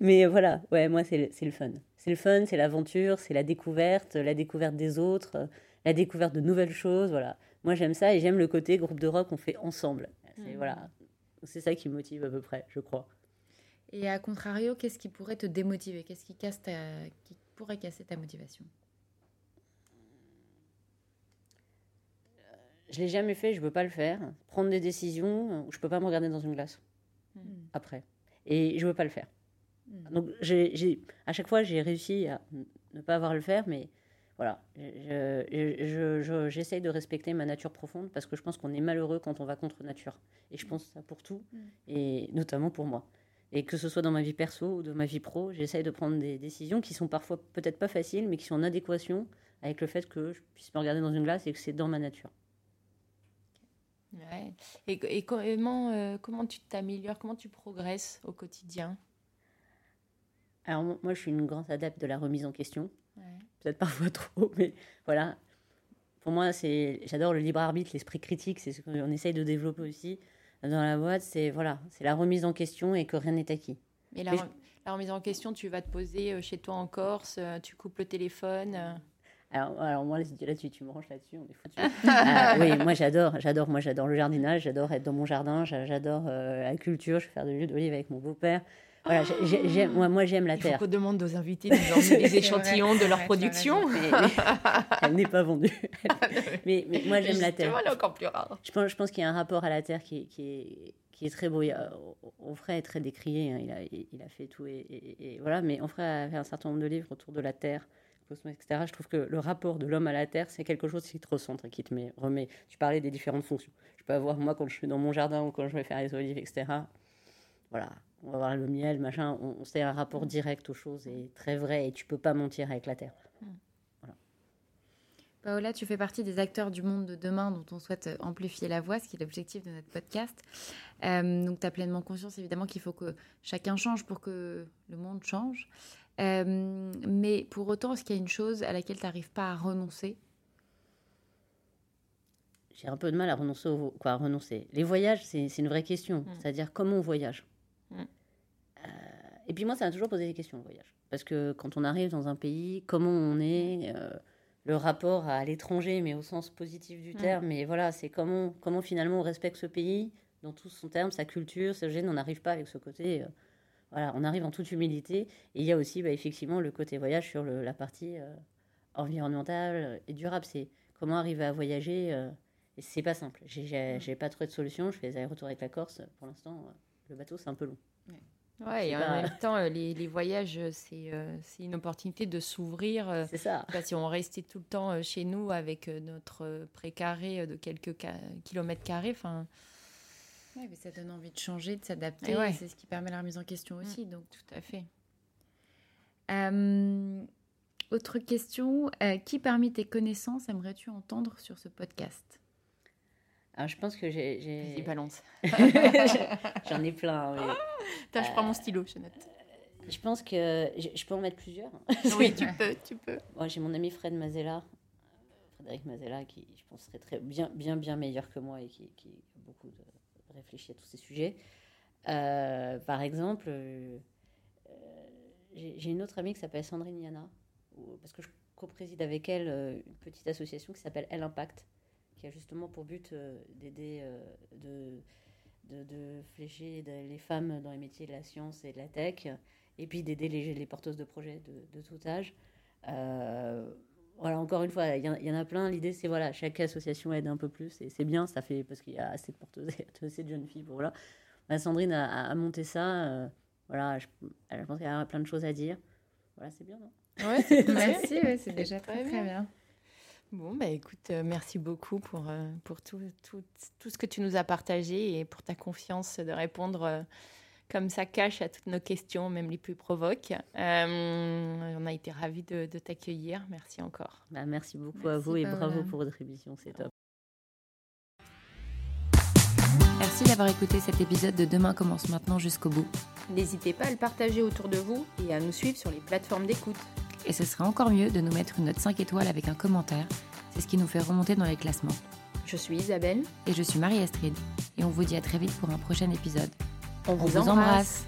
Mais voilà, ouais, moi, c'est le, fun. C'est le fun, c'est l'aventure, c'est la découverte, la découverte des autres, la découverte de nouvelles choses. Voilà. Moi, j'aime ça et j'aime le côté groupe de rock qu'on fait ensemble. C'est hmm. voilà, c'est ça qui me motive à peu près, je crois.
Et à contrario, qu'est-ce qui pourrait te démotiver? Qu'est-ce qui, casse qui pourrait casser ta motivation?
Je l'ai jamais fait, je veux pas le faire. Prendre des décisions, je peux pas me regarder dans une glace hmm. après. Et je veux pas le faire. Mm. Donc, j'ai, à chaque fois, j'ai réussi à ne pas avoir le faire, mais voilà, j'essaye de respecter ma nature profonde parce que je pense qu'on est malheureux quand on va contre nature. Et je pense ça pour tout, et notamment pour moi. Et que ce soit dans ma vie perso ou dans ma vie pro, j'essaye de prendre des décisions qui sont parfois peut-être pas faciles, mais qui sont en adéquation avec le fait que je puisse me regarder dans une glace et que c'est dans ma nature.
Ouais. Et, comment, euh, comment tu t'améliores, comment tu progresses au quotidien?
Alors moi, je suis une grande adepte de la remise en question. Peut-être parfois trop, mais voilà. Pour moi, c'est, j'adore le libre arbitre, l'esprit critique, c'est ce qu'on essaye de développer aussi dans la boîte. C'est voilà, c'est la remise en question et que rien n'est acquis.
Mais la, la, remise en question, tu vas te poser euh, chez toi en Corse, euh, tu coupes le téléphone.
Alors, alors, moi là-dessus, tu me ranges là-dessus, on est foutu. Euh, oui, moi j'adore, j'adore, moi j'adore le jardinage, j'adore être dans mon jardin, j'adore la culture, je vais faire de l'huile d'olive avec mon beau-père. Voilà, moi, moi j'aime la terre. Il
faut qu'on demande aux invités de des échantillons de leur production.
elle n'est pas vendue. mais, mais, moi j'aime la terre.
Elle est encore plus rare.
Je pense, je pense qu'il y a un rapport à la terre qui, qui, est, qui est très beau. Onfray est très décrié, hein. il, a, il a fait tout. Et, voilà, mais Onfray a fait un certain nombre de livres autour de la terre. Etc. Je trouve que le rapport de l'homme à la terre, c'est quelque chose qui te recentre et qui te met, remet. Tu parlais des différentes fonctions. Je peux avoir, moi, quand je suis dans mon jardin ou quand je vais faire les olives, etc. Voilà, on va voir le miel, machin, on, c'est un rapport direct aux choses et très vrai et tu peux pas mentir avec la terre.
Voilà. Paola, tu fais partie des acteurs du monde de demain dont on souhaite amplifier la voix, ce qui est l'objectif de notre podcast. Euh, donc tu as pleinement conscience évidemment qu'il faut que chacun change pour que le monde change. Euh, mais pour autant, est-ce qu'il y a une chose à laquelle tu n'arrives pas à renoncer?
J'ai un peu de mal à renoncer. Quoi, à renoncer. Les voyages, c'est une vraie question. Hmm. C'est-à-dire comment on voyage? Mm. Euh, et puis moi, ça m'a toujours posé des questions, le voyage. Parce que quand on arrive dans un pays, comment on est, euh, le rapport à l'étranger, mais au sens positif du mm. terme, mais voilà, c'est comment, comment finalement on respecte ce pays, dans tout son terme, sa culture, sa gêne, on n'arrive pas avec ce côté... Euh, voilà, on arrive en toute humilité. Et il y a aussi, bah, effectivement, le côté voyage sur la partie environnementale et durable. C'est comment arriver à voyager. et c'est pas simple. J'ai mm. pas trouvé de solution. Je fais des allers-retours avec la Corse. Pour l'instant, le bateau, c'est un peu long.
Ouais. et en même temps, euh, les, les voyages, euh, c'est une opportunité de s'ouvrir. Euh,
c'est ça.
si on restait tout le temps chez nous avec notre précaré de quelques kilomètres carrés, enfin.
Ouais, mais ça donne envie de changer, de s'adapter. C'est ce qui permet la remise en question mm. aussi. donc
tout à fait.
autre question qui parmi tes connaissances aimerais-tu entendre sur ce podcast?
Alors, je pense que j'ai. Vas-y,
balance.
J'en ai plein. Oui.
Attends, je prends mon stylo, je note.
Euh, je pense que je peux en mettre plusieurs.
oui, tu peux, tu peux.
Moi, j'ai mon ami Fred Mazella, Frédéric Mazella, qui je pense serait très bien, bien, bien meilleur que moi et qui, qui a beaucoup de, réfléchi à tous ces sujets. Euh, par exemple, euh, j'ai une autre amie qui s'appelle Sandrine Yana, parce que je co-préside avec elle une petite association qui s'appelle Elle Impact qui a justement pour but euh, d'aider, euh, de, de, de, flécher les femmes dans les métiers de la science et de la tech, et puis d'aider les, les, porteuses de projets de, tout âge. Euh, voilà, encore une fois, il y, en a plein. L'idée, c'est voilà, chaque association aide un peu plus, et c'est bien, ça fait parce qu'il y a assez de porteuses et assez de jeunes filles. Pour, voilà. Bah, Sandrine a, monté ça. voilà, je, je pense qu'il y a plein de choses à dire. Voilà, c'est bien, non
Ouais, merci, ouais, c'est déjà très, très bien.
Bon, bah écoute, euh, merci beaucoup pour, euh, pour tout, tout, tout, ce que tu nous as partagé et pour ta confiance de répondre euh, comme ça cache à toutes nos questions, même les plus provoques. on a été ravis de, de t'accueillir. Merci encore.
Bah, merci beaucoup à vous et bravo pour votre émission, c'est top.
Merci d'avoir écouté cet épisode de Demain commence maintenant jusqu'au bout.
N'hésitez pas à le partager autour de vous et à nous suivre sur les plateformes d'écoute
et ce serait encore mieux de nous mettre une note 5 étoiles avec un commentaire. C'est ce qui nous fait remonter dans les classements.
Je suis Isabelle.
Et je suis Marie-Astrid. Et on vous dit à très vite pour un prochain épisode.
On vous, embrasse.